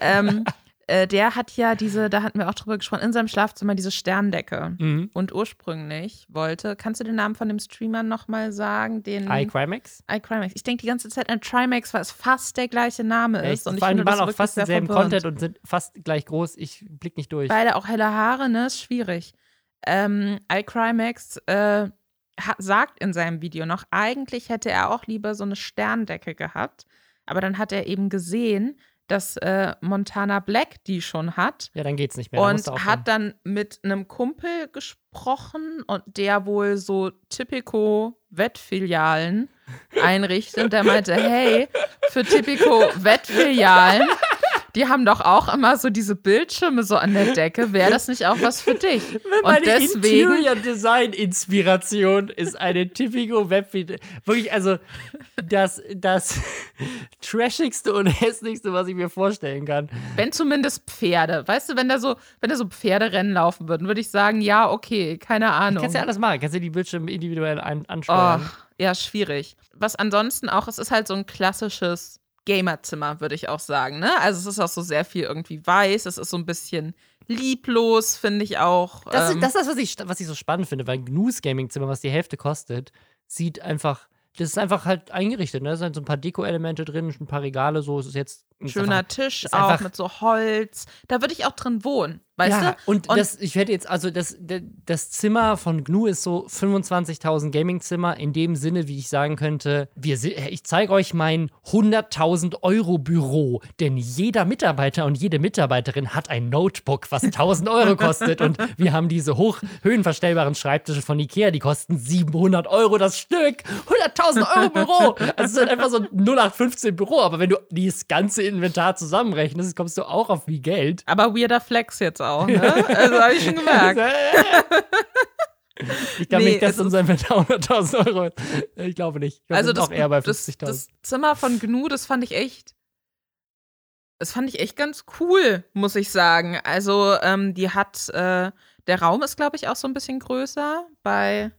ähm, äh, der hat ja diese, da hatten wir auch drüber gesprochen, in seinem Schlafzimmer diese Sterndecke. Mhm. Und ursprünglich wollte, kannst du den Namen von dem Streamer nochmal sagen? Den iCrimex? iCrimex. Ich denke die ganze Zeit an Trimax, weil es fast der gleiche Name ist. Echt? Und ich Vor allem, die machen auch fast denselben. Content und sind fast gleich groß. Ich blick nicht durch. Beide auch helle Haare, ne? Ist schwierig. Ähm, iCrimex äh, ha- sagt in seinem Video noch, eigentlich hätte er auch lieber so eine Sterndecke gehabt. Aber dann hat er eben gesehen, dass äh, Montana Black die schon hat. Ja, dann geht's nicht mehr. Dann und hat dann mit einem Kumpel gesprochen und der wohl so typico Wettfilialen einrichtet. Und der meinte, hey, für typico Wettfilialen die haben doch auch immer so diese Bildschirme so an der Decke. Wäre das nicht auch was für dich? Meine und deswegen Interior Design Inspiration ist eine Typico Web wirklich also das das trashigste und hässlichste, was ich mir vorstellen kann. Wenn zumindest Pferde, weißt du, wenn da so wenn da so Pferderennen laufen würden, würde ich sagen, ja, okay, keine Ahnung. Kannst ja alles machen, kannst du die Bildschirme individuell ansteuern. Oh, ja, schwierig. Was ansonsten auch, es ist halt so ein klassisches Gamerzimmer, würde ich auch sagen. Ne? Also es ist auch so sehr viel irgendwie weiß, es ist so ein bisschen lieblos, finde ich auch. Das, ähm, das ist das, was ich, was ich so spannend finde, weil ein Gnus Gaming-Zimmer, was die Hälfte kostet, sieht einfach das ist einfach halt eingerichtet. Ne? Da sind so ein paar Deko-Elemente drin, ein paar Regale, so. Es ist jetzt. Schöner einfach, Tisch auch mit so Holz. Da würde ich auch drin wohnen, weißt ja, du? Und, und das, ich hätte jetzt, also das, das Zimmer von GNU ist so 25.000 Gaming-Zimmer in dem Sinne, wie ich sagen könnte, wir, ich zeige euch mein 100.000 Euro Büro, denn jeder Mitarbeiter und jede Mitarbeiterin hat ein Notebook, was 1.000 Euro kostet und wir haben diese hoch höhenverstellbaren Schreibtische von Ikea, die kosten 700 Euro das Stück. 100.000 Euro Büro. Also es ist halt einfach so ein 0815 Büro, aber wenn du dieses ganze Inventar zusammenrechnest, kommst du auch auf wie Geld. Aber weirder Flex jetzt auch, ne? Also habe ich schon gemerkt. Ich glaube nee, nicht, dass unser Inventar 100.000 Euro ist. Ich glaube nicht. Ich glaub, also das, auch eher bei 50.000. Das, das Zimmer von Gnu, das fand ich echt das fand ich echt ganz cool, muss ich sagen. Also, ähm, die hat, äh, der Raum ist, glaube ich, auch so ein bisschen größer bei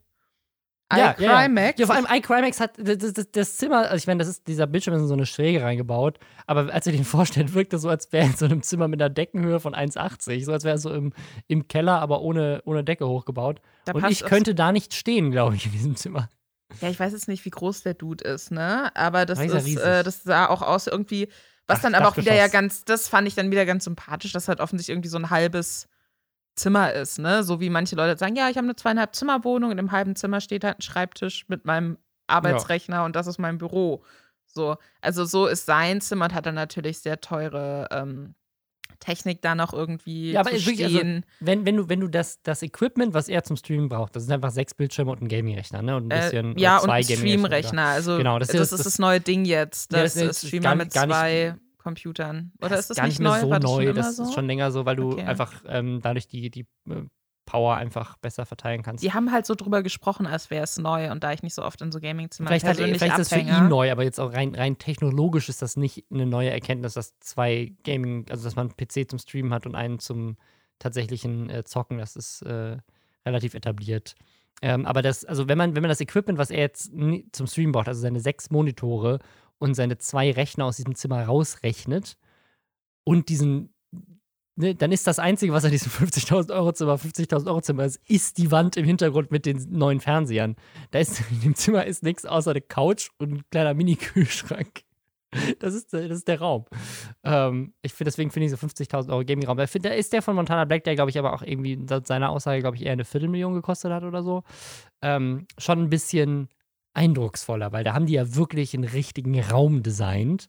ja, iCrimex. Ja, ja. vor allem iCrimex hat das, das, das, Zimmer, also ich meine, das ist, dieser Bildschirm ist in so eine Schräge reingebaut, aber als ihr den vorstellt, wirkt das so, als wäre in so einem Zimmer mit einer Deckenhöhe von 1,80. So als wäre es so im, im Keller, aber ohne, ohne Decke hochgebaut. Da Und ich könnte da nicht stehen, glaube ich, in diesem Zimmer. Ja, ich weiß jetzt nicht, wie groß der Dude ist, ne? Aber das, ist, äh, das sah auch aus irgendwie, was Ach, dann aber auch wieder ja ganz, das fand ich dann wieder ganz sympathisch, dass halt offensichtlich irgendwie so ein halbes Zimmer ist, ne? So wie manche Leute sagen, ja, ich habe eine zweieinhalb Zimmerwohnung, in dem halben Zimmer steht halt ein Schreibtisch mit meinem Arbeitsrechner ja. und das ist mein Büro. So, also so ist sein Zimmer und hat dann natürlich sehr teure ähm, Technik da noch irgendwie ja, aber zu wirklich, also, wenn, wenn du, wenn du das, das Equipment, was er zum Streamen braucht, das sind einfach sechs Bildschirme und ein Gaming-Rechner, ne? Und ein äh, bisschen, äh, ja, und ein Stream-Rechner. Also genau, das, das, ist das, neue Ding jetzt. Das, ja, das ist Streamer mit zwei Computern. Oder ist das gar nicht, mehr neu? so neu? Das, das ist schon länger so, weil du okay. einfach ähm, dadurch die, die äh, Power einfach besser verteilen kannst. Die haben halt so drüber gesprochen, als wäre es neu und da ich nicht so oft in so Gaming-Zimmern vielleicht, halt, vielleicht ist das für ihn neu, aber jetzt auch rein, rein technologisch ist das nicht eine neue Erkenntnis, dass zwei Gaming, also dass man einen PC zum Streamen hat und einen zum tatsächlichen äh, Zocken, das ist äh, relativ etabliert. Ähm, aber das, also wenn man, wenn man das Equipment, was er jetzt zum Streamen braucht, also seine sechs Monitore und seine zwei Rechner aus diesem Zimmer rausrechnet und diesen, ne, dann ist das Einzige, was an diesem 50.000 Euro Zimmer, 50.000 Euro Zimmer ist, ist die Wand im Hintergrund mit den neuen Fernsehern. Da ist, in dem Zimmer ist nichts außer eine Couch und ein kleiner Mini-Kühlschrank. Das ist, das ist der Raum. Ähm, ich finde, deswegen finde ich so 50.000 Euro Gaming-Raum. Da ist der von Montana Black, der, glaube ich, aber auch irgendwie seit seiner Aussage, glaube ich, eher eine Viertelmillion gekostet hat oder so. Ähm, schon ein bisschen eindrucksvoller, weil da haben die ja wirklich einen richtigen Raum designt.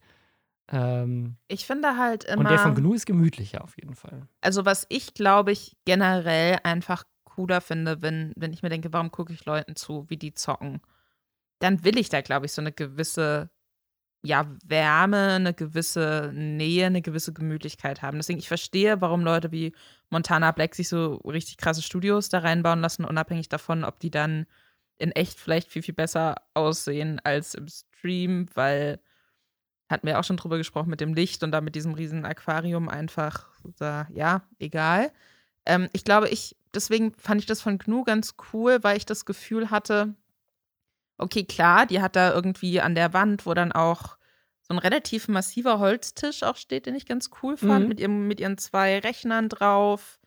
Ähm, ich finde halt immer. Und der von GNU ist gemütlicher auf jeden Fall. Also, was ich glaube ich generell einfach cooler finde, wenn, wenn ich mir denke, warum gucke ich Leuten zu, wie die zocken, dann will ich da, glaube ich, so eine gewisse ja, Wärme, eine gewisse Nähe, eine gewisse Gemütlichkeit haben. Deswegen, ich verstehe, warum Leute wie Montana Black sich so richtig krasse Studios da reinbauen lassen, unabhängig davon, ob die dann in echt vielleicht viel, viel besser aussehen als im Stream, weil hatten wir auch schon drüber gesprochen mit dem Licht und da mit diesem riesen Aquarium einfach, da, ja, egal. Ähm, ich glaube, ich, deswegen fand ich das von Gnu ganz cool, weil ich das Gefühl hatte, okay, klar, die hat da irgendwie an der Wand, wo dann auch so ein relativ massiver Holztisch auch steht, den ich ganz cool fand, mhm. mit, ihrem, mit ihren zwei Rechnern drauf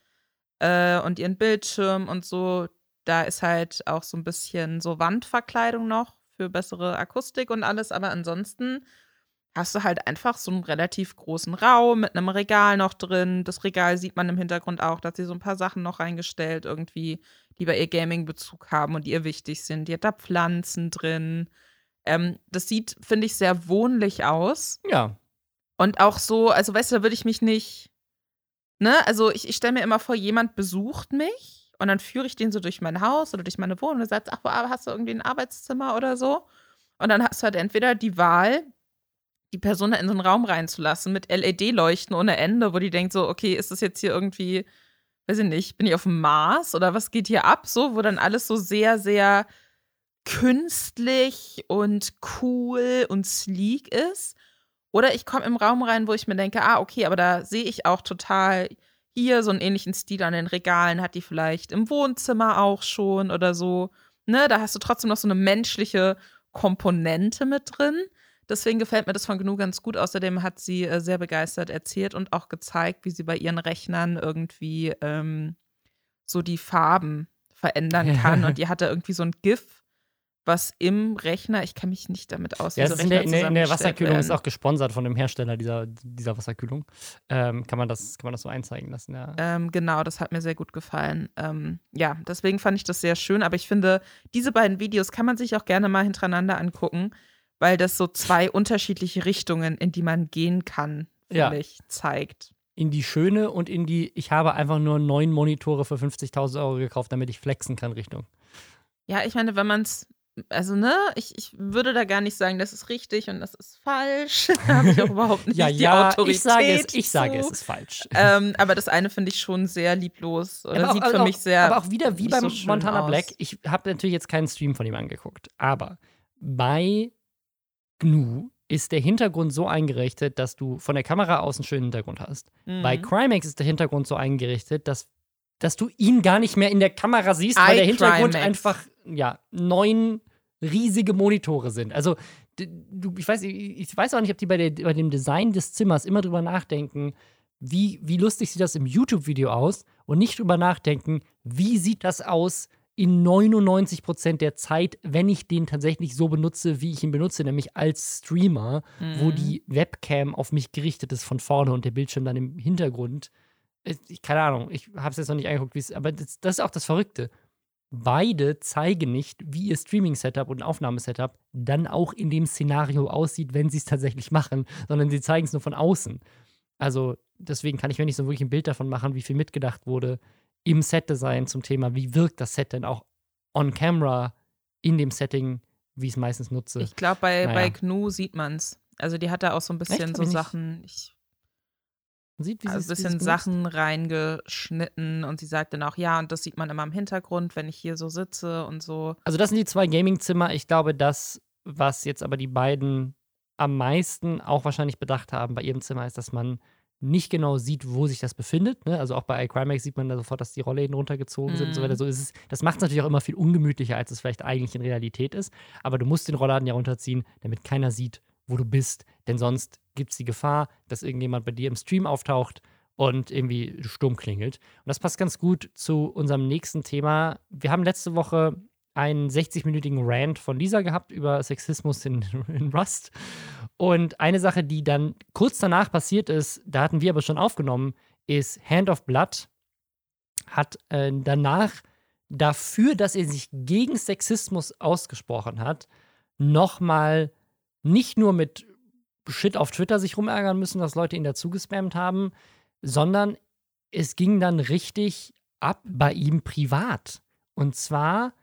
äh, und ihren Bildschirm und so da ist halt auch so ein bisschen so Wandverkleidung noch für bessere Akustik und alles, aber ansonsten hast du halt einfach so einen relativ großen Raum mit einem Regal noch drin. Das Regal sieht man im Hintergrund auch, dass sie so ein paar Sachen noch reingestellt irgendwie, die bei ihr Gaming-Bezug haben und ihr wichtig sind. Die hat da Pflanzen drin. Ähm, das sieht, finde ich, sehr wohnlich aus. Ja. Und auch so, also weißt du, da würde ich mich nicht, ne, also ich, ich stelle mir immer vor, jemand besucht mich und dann führe ich den so durch mein Haus oder durch meine Wohnung und sagt, ach, hast du irgendwie ein Arbeitszimmer oder so? Und dann hast du halt entweder die Wahl, die Person in so einen Raum reinzulassen mit LED-Leuchten ohne Ende, wo die denkt so, okay, ist das jetzt hier irgendwie, weiß ich nicht, bin ich auf dem Mars oder was geht hier ab? So, wo dann alles so sehr, sehr künstlich und cool und sleek ist. Oder ich komme im Raum rein, wo ich mir denke, ah, okay, aber da sehe ich auch total hier so einen ähnlichen Stil an den Regalen, hat die vielleicht im Wohnzimmer auch schon oder so. Ne, da hast du trotzdem noch so eine menschliche Komponente mit drin. Deswegen gefällt mir das von Gnu ganz gut. Außerdem hat sie äh, sehr begeistert erzählt und auch gezeigt, wie sie bei ihren Rechnern irgendwie ähm, so die Farben verändern kann. und die hatte irgendwie so ein GIF was im Rechner, ich kann mich nicht damit aus. Ja, so in, der, in, der, in der Wasserkühlung werden. ist auch gesponsert von dem Hersteller dieser, dieser Wasserkühlung. Ähm, kann, man das, kann man das so einzeigen lassen, ja. Ähm, genau, das hat mir sehr gut gefallen. Ähm, ja, deswegen fand ich das sehr schön, aber ich finde, diese beiden Videos kann man sich auch gerne mal hintereinander angucken, weil das so zwei unterschiedliche Richtungen, in die man gehen kann, finde ja. ich, zeigt in die schöne und in die, ich habe einfach nur neun Monitore für 50.000 Euro gekauft, damit ich flexen kann, Richtung. Ja, ich meine, wenn man es also ne, ich, ich würde da gar nicht sagen, das ist richtig und das ist falsch. da habe ich auch überhaupt nicht ja, die ja, Autorität. Ich sage es, ich sage es ist falsch. Ähm, aber das eine finde ich schon sehr lieblos oder sieht auch, für mich sehr. Aber auch wieder wie beim so Montana aus. Black. Ich habe natürlich jetzt keinen Stream von ihm angeguckt, aber bei GNU ist der Hintergrund so eingerichtet, dass du von der Kamera aus einen schönen Hintergrund hast. Mhm. Bei Crimex ist der Hintergrund so eingerichtet, dass, dass du ihn gar nicht mehr in der Kamera siehst, weil I der Hintergrund Crimex. einfach ja, neun riesige Monitore sind. Also, du, ich, weiß, ich weiß auch nicht, ob die bei, der, bei dem Design des Zimmers immer drüber nachdenken, wie, wie lustig sieht das im YouTube-Video aus und nicht drüber nachdenken, wie sieht das aus in 99% der Zeit, wenn ich den tatsächlich so benutze, wie ich ihn benutze, nämlich als Streamer, mhm. wo die Webcam auf mich gerichtet ist von vorne und der Bildschirm dann im Hintergrund. Ich, keine Ahnung, ich habe es jetzt noch nicht angeguckt, aber das, das ist auch das Verrückte beide zeigen nicht, wie ihr Streaming-Setup und Aufnahmesetup dann auch in dem Szenario aussieht, wenn sie es tatsächlich machen, sondern sie zeigen es nur von außen. Also deswegen kann ich mir nicht so wirklich ein Bild davon machen, wie viel mitgedacht wurde im Set-Design zum Thema, wie wirkt das Set denn auch on camera in dem Setting, wie ich es meistens nutze. Ich glaube, bei, naja. bei GNU sieht man es. Also die hat da auch so ein bisschen Echt? so Sachen. Ich man sieht, wie also ein bisschen Sachen reingeschnitten und sie sagt dann auch, ja, und das sieht man immer im Hintergrund, wenn ich hier so sitze und so. Also das sind die zwei Gaming-Zimmer. Ich glaube, das, was jetzt aber die beiden am meisten auch wahrscheinlich bedacht haben bei ihrem Zimmer, ist, dass man nicht genau sieht, wo sich das befindet. Ne? Also auch bei iCrimex sieht man da sofort, dass die Rollläden runtergezogen mhm. sind und so weiter. Mhm. So ist es, das macht es natürlich auch immer viel ungemütlicher, als es vielleicht eigentlich in Realität ist. Aber du musst den Rollladen ja runterziehen, damit keiner sieht, wo du bist. Denn sonst gibt es die Gefahr, dass irgendjemand bei dir im Stream auftaucht und irgendwie stumm klingelt. Und das passt ganz gut zu unserem nächsten Thema. Wir haben letzte Woche einen 60-minütigen Rant von Lisa gehabt über Sexismus in, in, Rust. Und eine Sache, die dann kurz danach passiert ist, da hatten wir aber schon aufgenommen, ist Hand of Blood hat äh, danach dafür, dass er sich gegen Sexismus ausgesprochen hat, nochmal nicht nur mit Shit auf Twitter sich rumärgern müssen, dass Leute ihn dazu gespammt haben, sondern es ging dann richtig ab bei ihm privat. Und zwar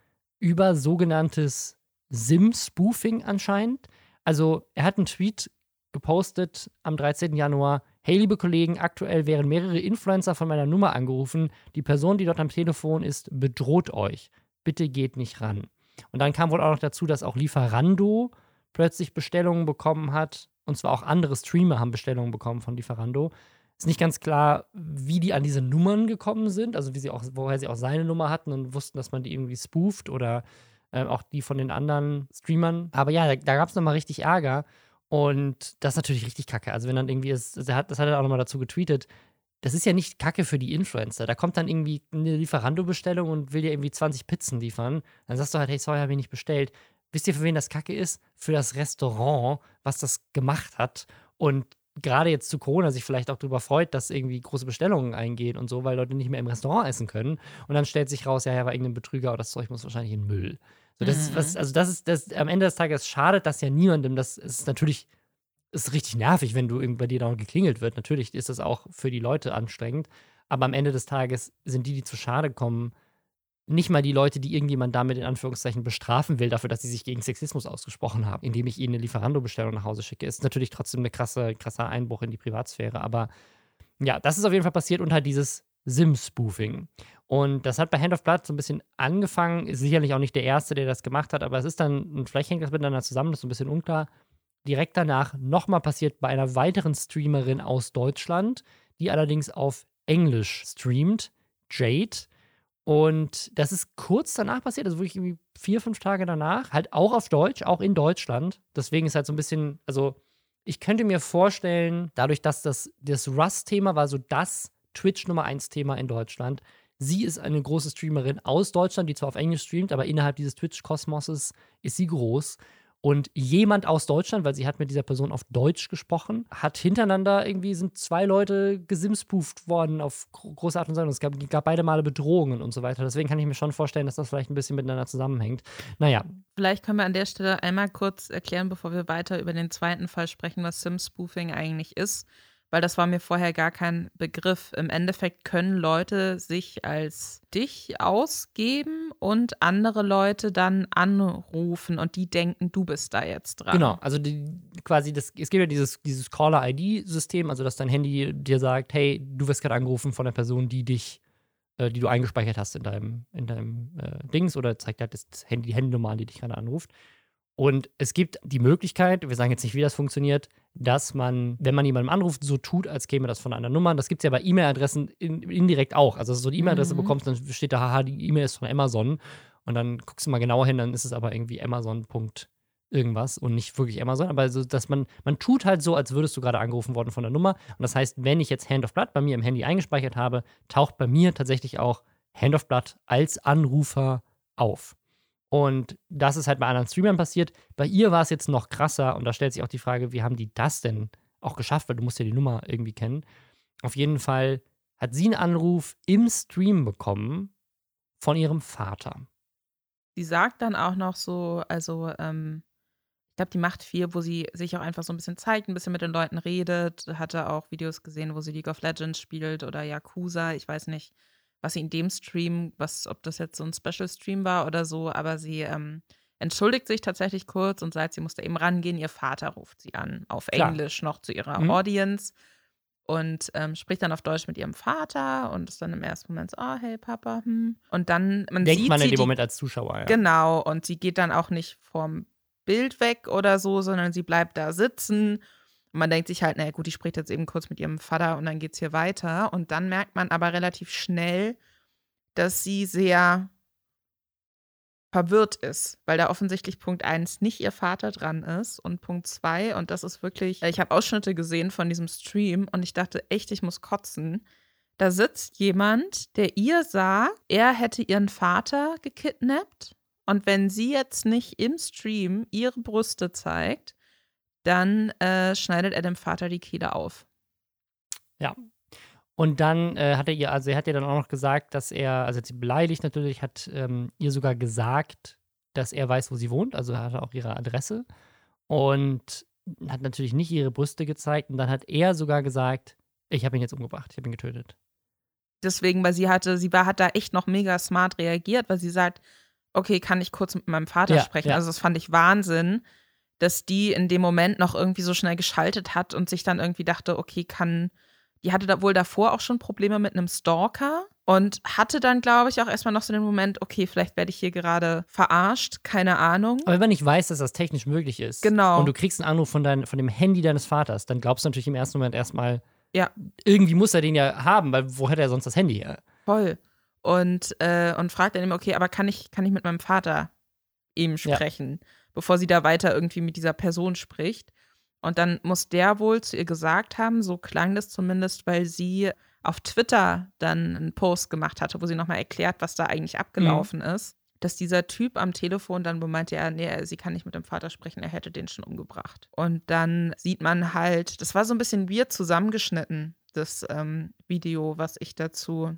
über sogenanntes Sim-Spoofing anscheinend. Also er hat einen Tweet gepostet am 13. Januar. Hey, liebe Kollegen, aktuell wären mehrere Influencer von meiner Nummer angerufen. Die Person, die dort am Telefon ist, bedroht euch. Bitte geht nicht ran. Und dann kam wohl auch noch dazu, dass auch Lieferando plötzlich Bestellungen bekommen hat. Und zwar auch andere Streamer haben Bestellungen bekommen von Lieferando. Ist nicht ganz klar, wie die an diese Nummern gekommen sind, also wie sie auch, woher sie auch seine Nummer hatten und wussten, dass man die irgendwie spooft oder äh, auch die von den anderen Streamern. Aber ja, da, da gab es nochmal richtig Ärger. Und das ist natürlich richtig kacke. Also, wenn dann irgendwie ist, das hat, das hat er auch nochmal dazu getweetet, das ist ja nicht kacke für die Influencer. Da kommt dann irgendwie eine Lieferando-Bestellung und will dir irgendwie 20 Pizzen liefern. Dann sagst du halt, hey, sorry, habe ich nicht bestellt. Wisst ihr, für wen das Kacke ist? Für das Restaurant, was das gemacht hat. Und gerade jetzt zu Corona sich vielleicht auch darüber freut, dass irgendwie große Bestellungen eingehen und so, weil Leute nicht mehr im Restaurant essen können. Und dann stellt sich raus, ja, ja, war irgendein Betrüger oder das Zeug muss wahrscheinlich in Müll. So, das mhm. ist was, also das ist, das, am Ende des Tages schadet das ja niemandem. Das ist natürlich ist richtig nervig, wenn du bei dir da geklingelt wird. Natürlich ist das auch für die Leute anstrengend. Aber am Ende des Tages sind die, die zu Schade kommen, nicht mal die Leute, die irgendjemand damit in Anführungszeichen bestrafen will, dafür, dass sie sich gegen Sexismus ausgesprochen haben, indem ich ihnen eine Lieferando-Bestellung nach Hause schicke, ist natürlich trotzdem ein krasse, krasser Einbruch in die Privatsphäre. Aber ja, das ist auf jeden Fall passiert unter dieses Sim-Spoofing. Und das hat bei Hand of Blood so ein bisschen angefangen. Ist sicherlich auch nicht der Erste, der das gemacht hat, aber es ist dann, vielleicht hängt das miteinander zusammen, das ist so ein bisschen unklar. Direkt danach nochmal passiert bei einer weiteren Streamerin aus Deutschland, die allerdings auf Englisch streamt, Jade. Und das ist kurz danach passiert, also wirklich irgendwie vier, fünf Tage danach, halt auch auf Deutsch, auch in Deutschland. Deswegen ist halt so ein bisschen, also ich könnte mir vorstellen, dadurch, dass das, das Rust-Thema war so das Twitch Nummer 1 Thema in Deutschland. Sie ist eine große Streamerin aus Deutschland, die zwar auf Englisch streamt, aber innerhalb dieses Twitch-Kosmoses ist sie groß. Und jemand aus Deutschland, weil sie hat mit dieser Person auf Deutsch gesprochen, hat hintereinander irgendwie sind zwei Leute gesimspooft worden auf große Art und Weise. Es gab, gab beide Male Bedrohungen und so weiter. Deswegen kann ich mir schon vorstellen, dass das vielleicht ein bisschen miteinander zusammenhängt. Naja. Vielleicht können wir an der Stelle einmal kurz erklären, bevor wir weiter über den zweiten Fall sprechen, was Sim-Spoofing eigentlich ist weil das war mir vorher gar kein Begriff. Im Endeffekt können Leute sich als dich ausgeben und andere Leute dann anrufen und die denken, du bist da jetzt dran. Genau, also die, quasi das, es gibt ja dieses, dieses Caller-ID-System, also dass dein Handy dir sagt, hey, du wirst gerade angerufen von der Person, die dich äh, die du eingespeichert hast in deinem, in deinem äh, Dings oder zeigt halt das Handy, die Handynummer an, die dich gerade anruft. Und es gibt die Möglichkeit, wir sagen jetzt nicht, wie das funktioniert, dass man, wenn man jemandem anruft, so tut, als käme das von einer Nummer. Das gibt es ja bei E-Mail-Adressen in, indirekt auch. Also, dass du so eine E-Mail-Adresse mhm. bekommst, dann steht da, haha, die E-Mail ist von Amazon. Und dann guckst du mal genauer hin, dann ist es aber irgendwie Amazon. irgendwas und nicht wirklich Amazon, aber so, dass man, man tut halt so, als würdest du gerade angerufen worden von der Nummer. Und das heißt, wenn ich jetzt Hand of Blood bei mir im Handy eingespeichert habe, taucht bei mir tatsächlich auch Hand of Blood als Anrufer auf. Und das ist halt bei anderen Streamern passiert. Bei ihr war es jetzt noch krasser und da stellt sich auch die Frage, wie haben die das denn auch geschafft, weil du musst ja die Nummer irgendwie kennen. Auf jeden Fall hat sie einen Anruf im Stream bekommen von ihrem Vater. Sie sagt dann auch noch so, also ähm, ich glaube, die macht viel, wo sie sich auch einfach so ein bisschen zeigt, ein bisschen mit den Leuten redet. Hatte auch Videos gesehen, wo sie League of Legends spielt oder Yakuza, ich weiß nicht was sie in dem Stream, was, ob das jetzt so ein Special-Stream war oder so, aber sie ähm, entschuldigt sich tatsächlich kurz und sagt, sie musste eben rangehen. Ihr Vater ruft sie an, auf Klar. Englisch noch zu ihrer mhm. Audience und ähm, spricht dann auf Deutsch mit ihrem Vater und ist dann im ersten Moment so, oh, hey Papa, hm. Und dann, man Denkt sieht man in dem Moment als Zuschauer, ja. Genau, und sie geht dann auch nicht vom Bild weg oder so, sondern sie bleibt da sitzen und man denkt sich halt, naja gut, die spricht jetzt eben kurz mit ihrem Vater und dann geht es hier weiter. Und dann merkt man aber relativ schnell, dass sie sehr verwirrt ist, weil da offensichtlich Punkt 1 nicht ihr Vater dran ist und Punkt 2, und das ist wirklich, ich habe Ausschnitte gesehen von diesem Stream und ich dachte echt, ich muss kotzen. Da sitzt jemand, der ihr sagt, er hätte ihren Vater gekidnappt und wenn sie jetzt nicht im Stream ihre Brüste zeigt, dann äh, schneidet er dem Vater die Kehle auf. Ja. Und dann äh, hat er ihr, also er hat ihr dann auch noch gesagt, dass er, also sie beleidigt natürlich, hat ähm, ihr sogar gesagt, dass er weiß, wo sie wohnt, also hat er auch ihre Adresse und hat natürlich nicht ihre Brüste gezeigt und dann hat er sogar gesagt, ich habe ihn jetzt umgebracht, ich habe ihn getötet. Deswegen, weil sie hatte, sie war, hat da echt noch mega smart reagiert, weil sie sagt, okay, kann ich kurz mit meinem Vater ja, sprechen? Ja. Also das fand ich Wahnsinn, dass die in dem Moment noch irgendwie so schnell geschaltet hat und sich dann irgendwie dachte, okay, kann, die hatte da wohl davor auch schon Probleme mit einem Stalker und hatte dann, glaube ich, auch erstmal noch so den Moment, okay, vielleicht werde ich hier gerade verarscht, keine Ahnung. Aber wenn ich weiß, dass das technisch möglich ist genau. und du kriegst einen Anruf von, dein, von dem Handy deines Vaters, dann glaubst du natürlich im ersten Moment erstmal, ja. irgendwie muss er den ja haben, weil wo hätte er sonst das Handy her? Voll. Und, äh, und fragt dann ihm, okay, aber kann ich, kann ich mit meinem Vater eben sprechen? Ja bevor sie da weiter irgendwie mit dieser Person spricht. Und dann muss der wohl zu ihr gesagt haben, so klang das zumindest, weil sie auf Twitter dann einen Post gemacht hatte, wo sie nochmal erklärt, was da eigentlich abgelaufen mhm. ist. Dass dieser Typ am Telefon dann bemeinte, ja, nee, sie kann nicht mit dem Vater sprechen, er hätte den schon umgebracht. Und dann sieht man halt, das war so ein bisschen wir zusammengeschnitten, das ähm, Video, was ich dazu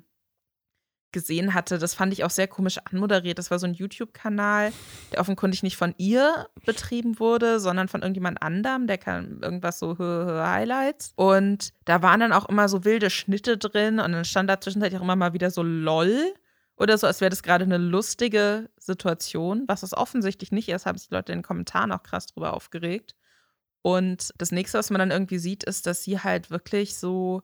gesehen hatte, das fand ich auch sehr komisch anmoderiert. Das war so ein YouTube-Kanal, der offenkundig nicht von ihr betrieben wurde, sondern von irgendjemand anderem, der kann irgendwas so Highlights. Und da waren dann auch immer so wilde Schnitte drin und dann stand da zwischenzeitlich auch immer mal wieder so LOL oder so, als wäre das gerade eine lustige Situation, was es offensichtlich nicht ist, haben sich die Leute in den Kommentaren auch krass drüber aufgeregt. Und das nächste, was man dann irgendwie sieht, ist, dass sie halt wirklich so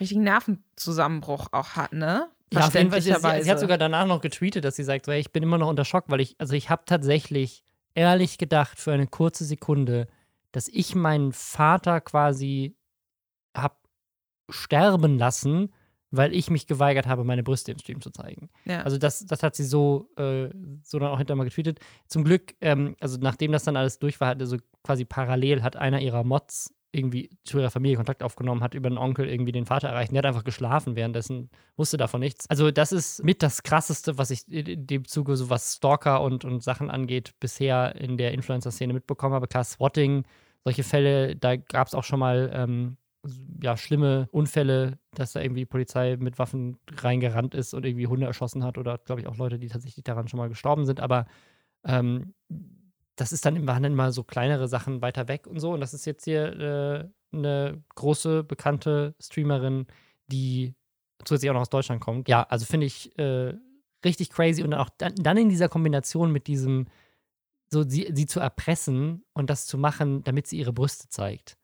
richtigen Nervenzusammenbruch auch hat, ne? Ja, auf jeden Fall. Sie, sie, hat sogar danach noch getweetet, dass sie sagt, so, hey, ich bin immer noch unter Schock, weil ich, also ich habe tatsächlich ehrlich gedacht für eine kurze Sekunde, dass ich meinen Vater quasi habe sterben lassen, weil ich mich geweigert habe, meine Brüste im Stream zu zeigen. Ja. Also das, das hat sie so, äh, so dann auch hinterher mal getweetet. Zum Glück, ähm, also nachdem das dann alles durch war, also quasi parallel hat einer ihrer Mods irgendwie zu ihrer Familie Kontakt aufgenommen hat, über einen Onkel irgendwie den Vater erreicht. Der hat einfach geschlafen währenddessen, wusste davon nichts. Also, das ist mit das Krasseste, was ich in dem Zuge, so was Stalker und, und Sachen angeht, bisher in der Influencer-Szene mitbekommen habe. Klar, Swatting, solche Fälle, da gab es auch schon mal ähm, ja, schlimme Unfälle, dass da irgendwie Polizei mit Waffen reingerannt ist und irgendwie Hunde erschossen hat oder, glaube ich, auch Leute, die tatsächlich daran schon mal gestorben sind. Aber ähm, das ist dann waren dann immer so kleinere Sachen weiter weg und so. Und das ist jetzt hier äh, eine große, bekannte Streamerin, die zusätzlich auch noch aus Deutschland kommt. Ja, also finde ich äh, richtig crazy und auch dann, dann, in dieser Kombination mit diesem, so sie, sie zu erpressen und das zu machen, damit sie ihre Brüste zeigt.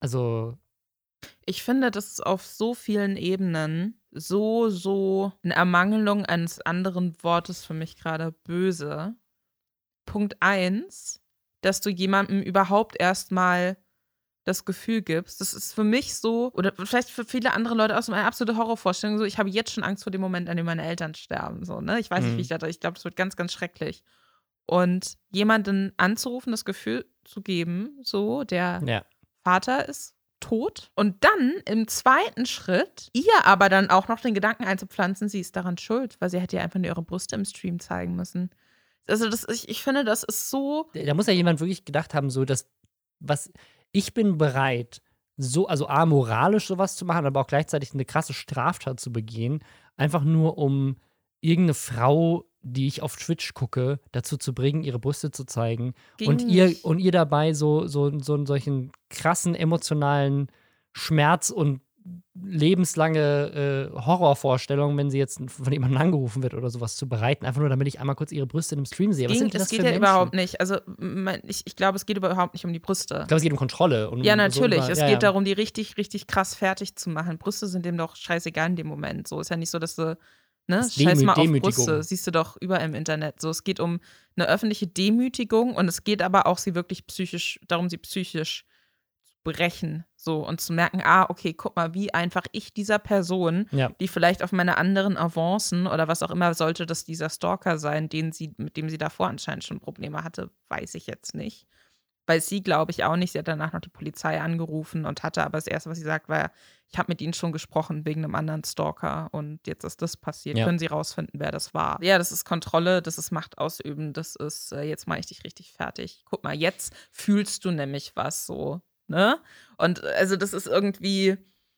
Also. Ich finde, das ist auf so vielen Ebenen so, so eine Ermangelung eines anderen Wortes für mich gerade böse. Punkt eins, dass du jemandem überhaupt erstmal das Gefühl gibst. Das ist für mich so, oder vielleicht für viele andere Leute auch so eine absolute Horrorvorstellung. So, ich habe jetzt schon Angst vor dem Moment, an dem meine Eltern sterben. So, ne? Ich weiß mhm. nicht, wie ich mhm. das, ich glaube, das wird ganz, ganz schrecklich. Und jemanden anzurufen, das Gefühl zu geben, so, der ja. Vater ist tot. Und dann im zweiten Schritt ihr aber dann auch noch den Gedanken einzupflanzen, sie ist daran schuld, weil sie hätte ja einfach nur ihre Brüste im Stream zeigen müssen. Also das, ich, ich finde, das ist so. Da muss ja jemand wirklich gedacht haben, so dass, was, ich bin bereit, so, also A, moralisch sowas zu machen, aber auch gleichzeitig eine krasse Straftat zu begehen, einfach nur um irgendeine Frau, die ich auf Twitch gucke, dazu zu bringen, ihre Brüste zu zeigen Ging und ihr und ihr dabei so so so einen solchen krassen emotionalen Schmerz und lebenslange äh, Horrorvorstellung, wenn sie jetzt von jemandem angerufen wird oder sowas zu bereiten, einfach nur damit ich einmal kurz ihre Brüste in einem Stream sehe. Was Ging, das, das geht ja Menschen? überhaupt nicht. Also ich, ich glaube, es geht überhaupt nicht um die Brüste. Ich glaube, es geht um Kontrolle. Um, ja, natürlich. So es ja, geht ja. darum, die richtig, richtig krass fertig zu machen. Brüste sind dem doch scheißegal in dem Moment. So ist ja nicht so, dass du Ne? Scheiß mal auf Brüste, siehst du doch überall im Internet. So, es geht um eine öffentliche Demütigung und es geht aber auch, sie wirklich psychisch, darum, sie psychisch brechen. So und zu merken, ah, okay, guck mal, wie einfach ich dieser Person, ja. die vielleicht auf meine anderen Avancen oder was auch immer sollte das dieser Stalker sein, den sie, mit dem sie davor anscheinend schon Probleme hatte, weiß ich jetzt nicht. Weil sie, glaube ich, auch nicht. Sie hat danach noch die Polizei angerufen und hatte aber das Erste, was sie sagt, war, ich habe mit ihnen schon gesprochen wegen einem anderen Stalker und jetzt ist das passiert. Ja. Können sie rausfinden, wer das war? Ja, das ist Kontrolle, das ist Macht ausüben, das ist, äh, jetzt mache ich dich richtig fertig. Guck mal, jetzt fühlst du nämlich was so ne? Und also das ist irgendwie,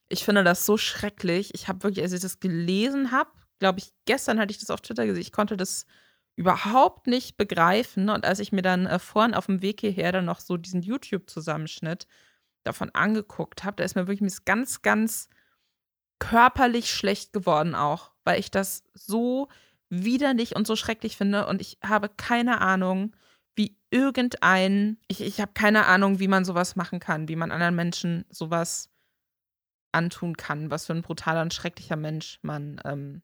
ich finde das so schrecklich. Ich habe wirklich, als ich das gelesen habe, glaube ich, gestern hatte ich das auf Twitter gesehen, ich konnte das überhaupt nicht begreifen. Und als ich mir dann äh, vorhin auf dem Weg hierher dann noch so diesen YouTube-Zusammenschnitt davon angeguckt habe, da ist mir wirklich ganz, ganz körperlich schlecht geworden auch, weil ich das so widerlich und so schrecklich finde und ich habe keine Ahnung, wie irgendein, ich, ich habe keine Ahnung, wie man sowas machen kann, wie man anderen Menschen sowas antun kann, was für ein brutaler und schrecklicher Mensch man ähm,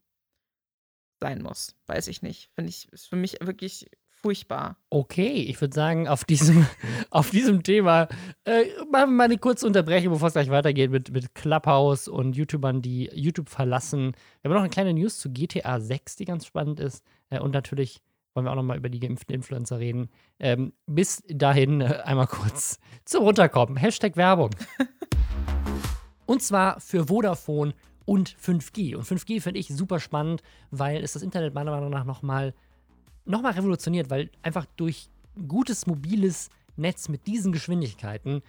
sein muss. Weiß ich nicht. Finde ich, ist für mich wirklich furchtbar. Okay, ich würde sagen, auf diesem, auf diesem Thema äh, machen wir mal eine kurze Unterbrechung, bevor es gleich weitergeht mit, mit Clubhouse und YouTubern, die YouTube verlassen. Wir haben noch eine kleine News zu GTA 6, die ganz spannend ist. Äh, und natürlich wollen wir auch nochmal über die geimpften Influencer reden. Ähm, bis dahin äh, einmal kurz zum Runterkommen. Hashtag Werbung. und zwar für Vodafone und 5G. Und 5G finde ich super spannend, weil es das Internet meiner Meinung nach nochmal noch mal revolutioniert, weil einfach durch gutes mobiles Netz mit diesen Geschwindigkeiten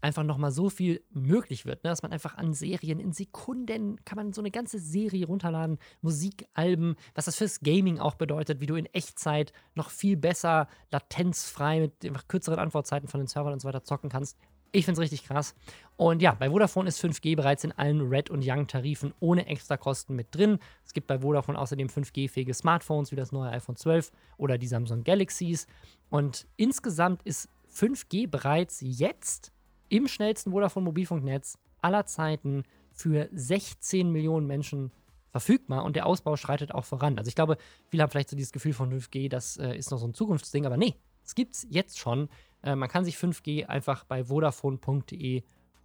einfach nochmal so viel möglich wird, ne? dass man einfach an Serien in Sekunden kann man so eine ganze Serie runterladen, Musikalben, was das fürs Gaming auch bedeutet, wie du in Echtzeit noch viel besser latenzfrei mit einfach kürzeren Antwortzeiten von den Servern und so weiter zocken kannst. Ich finde es richtig krass. Und ja, bei Vodafone ist 5G bereits in allen Red- und Young-Tarifen ohne Extrakosten mit drin. Es gibt bei Vodafone außerdem 5G-fähige Smartphones wie das neue iPhone 12 oder die Samsung Galaxies. Und insgesamt ist 5G bereits jetzt im schnellsten Vodafone-Mobilfunknetz aller Zeiten für 16 Millionen Menschen verfügbar und der Ausbau schreitet auch voran. Also ich glaube, viele haben vielleicht so dieses Gefühl von 5G, das äh, ist noch so ein Zukunftsding, aber nee, es gibt es jetzt schon. Äh, man kann sich 5G einfach bei vodafone.de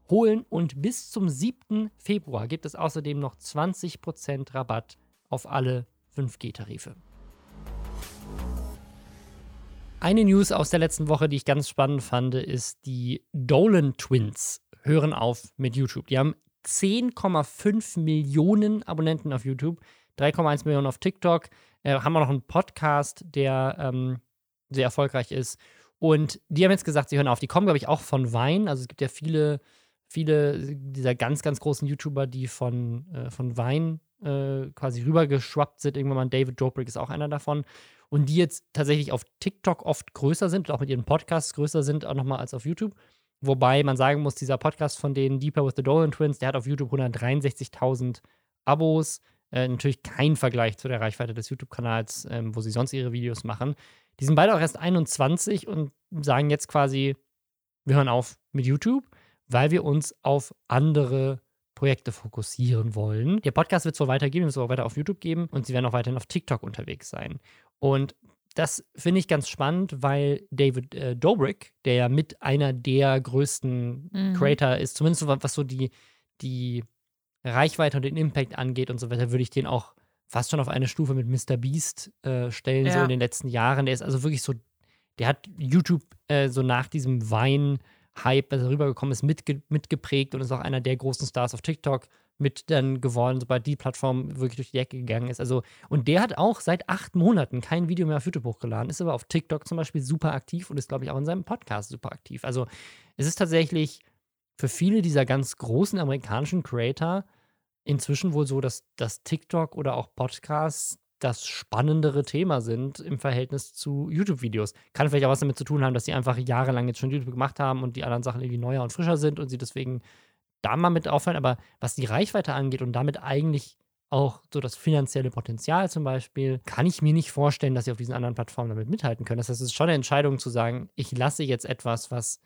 holen und bis zum 7. Februar gibt es außerdem noch 20% Rabatt auf alle 5G-Tarife. Eine News aus der letzten Woche, die ich ganz spannend fand, ist, die Dolan Twins hören auf mit YouTube. Die haben 10,5 Millionen Abonnenten auf YouTube, 3,1 Millionen auf TikTok, äh, haben auch noch einen Podcast, der ähm, sehr erfolgreich ist. Und die haben jetzt gesagt, sie hören auf. Die kommen, glaube ich, auch von Wein. Also es gibt ja viele, viele dieser ganz, ganz großen YouTuber, die von, äh, von Wein äh, quasi rübergeschwappt sind. Irgendwann mal David Dobrik ist auch einer davon. Und die jetzt tatsächlich auf TikTok oft größer sind, auch mit ihren Podcasts größer sind, auch nochmal als auf YouTube. Wobei man sagen muss, dieser Podcast von denen, Deeper with the Dolan Twins, der hat auf YouTube 163.000 Abos. Äh, natürlich kein Vergleich zu der Reichweite des YouTube-Kanals, ähm, wo sie sonst ihre Videos machen. Die sind beide auch erst 21 und sagen jetzt quasi, wir hören auf mit YouTube, weil wir uns auf andere Projekte fokussieren wollen. Der Podcast wird es so weitergeben, es wird auch weiter auf YouTube geben und sie werden auch weiterhin auf TikTok unterwegs sein. Und das finde ich ganz spannend, weil David äh, Dobrik, der ja mit einer der größten mhm. Creator ist, zumindest was so die, die Reichweite und den Impact angeht und so weiter, würde ich den auch fast schon auf eine Stufe mit Mr. Beast äh, stellen, ja. so in den letzten Jahren. Der ist also wirklich so, der hat YouTube äh, so nach diesem Wein-Hype, als er rübergekommen ist, mitge mitgeprägt und ist auch einer der großen Stars auf TikTok mit dann geworden, sobald die Plattform wirklich durch die Decke gegangen ist. Also, und der hat auch seit acht Monaten kein Video mehr auf YouTube hochgeladen, ist aber auf TikTok zum Beispiel super aktiv und ist, glaube ich, auch in seinem Podcast super aktiv. Also, es ist tatsächlich für viele dieser ganz großen amerikanischen Creator inzwischen wohl so, dass, dass TikTok oder auch Podcasts das spannendere Thema sind im Verhältnis zu YouTube-Videos. Kann vielleicht auch was damit zu tun haben, dass sie einfach jahrelang jetzt schon YouTube gemacht haben und die anderen Sachen irgendwie neuer und frischer sind und sie deswegen da mal mit auffallen. Aber was die Reichweite angeht und damit eigentlich auch so das finanzielle Potenzial zum Beispiel, kann ich mir nicht vorstellen, dass sie auf diesen anderen Plattformen damit mithalten können. Das heißt, es ist schon eine Entscheidung zu sagen, ich lasse jetzt etwas, was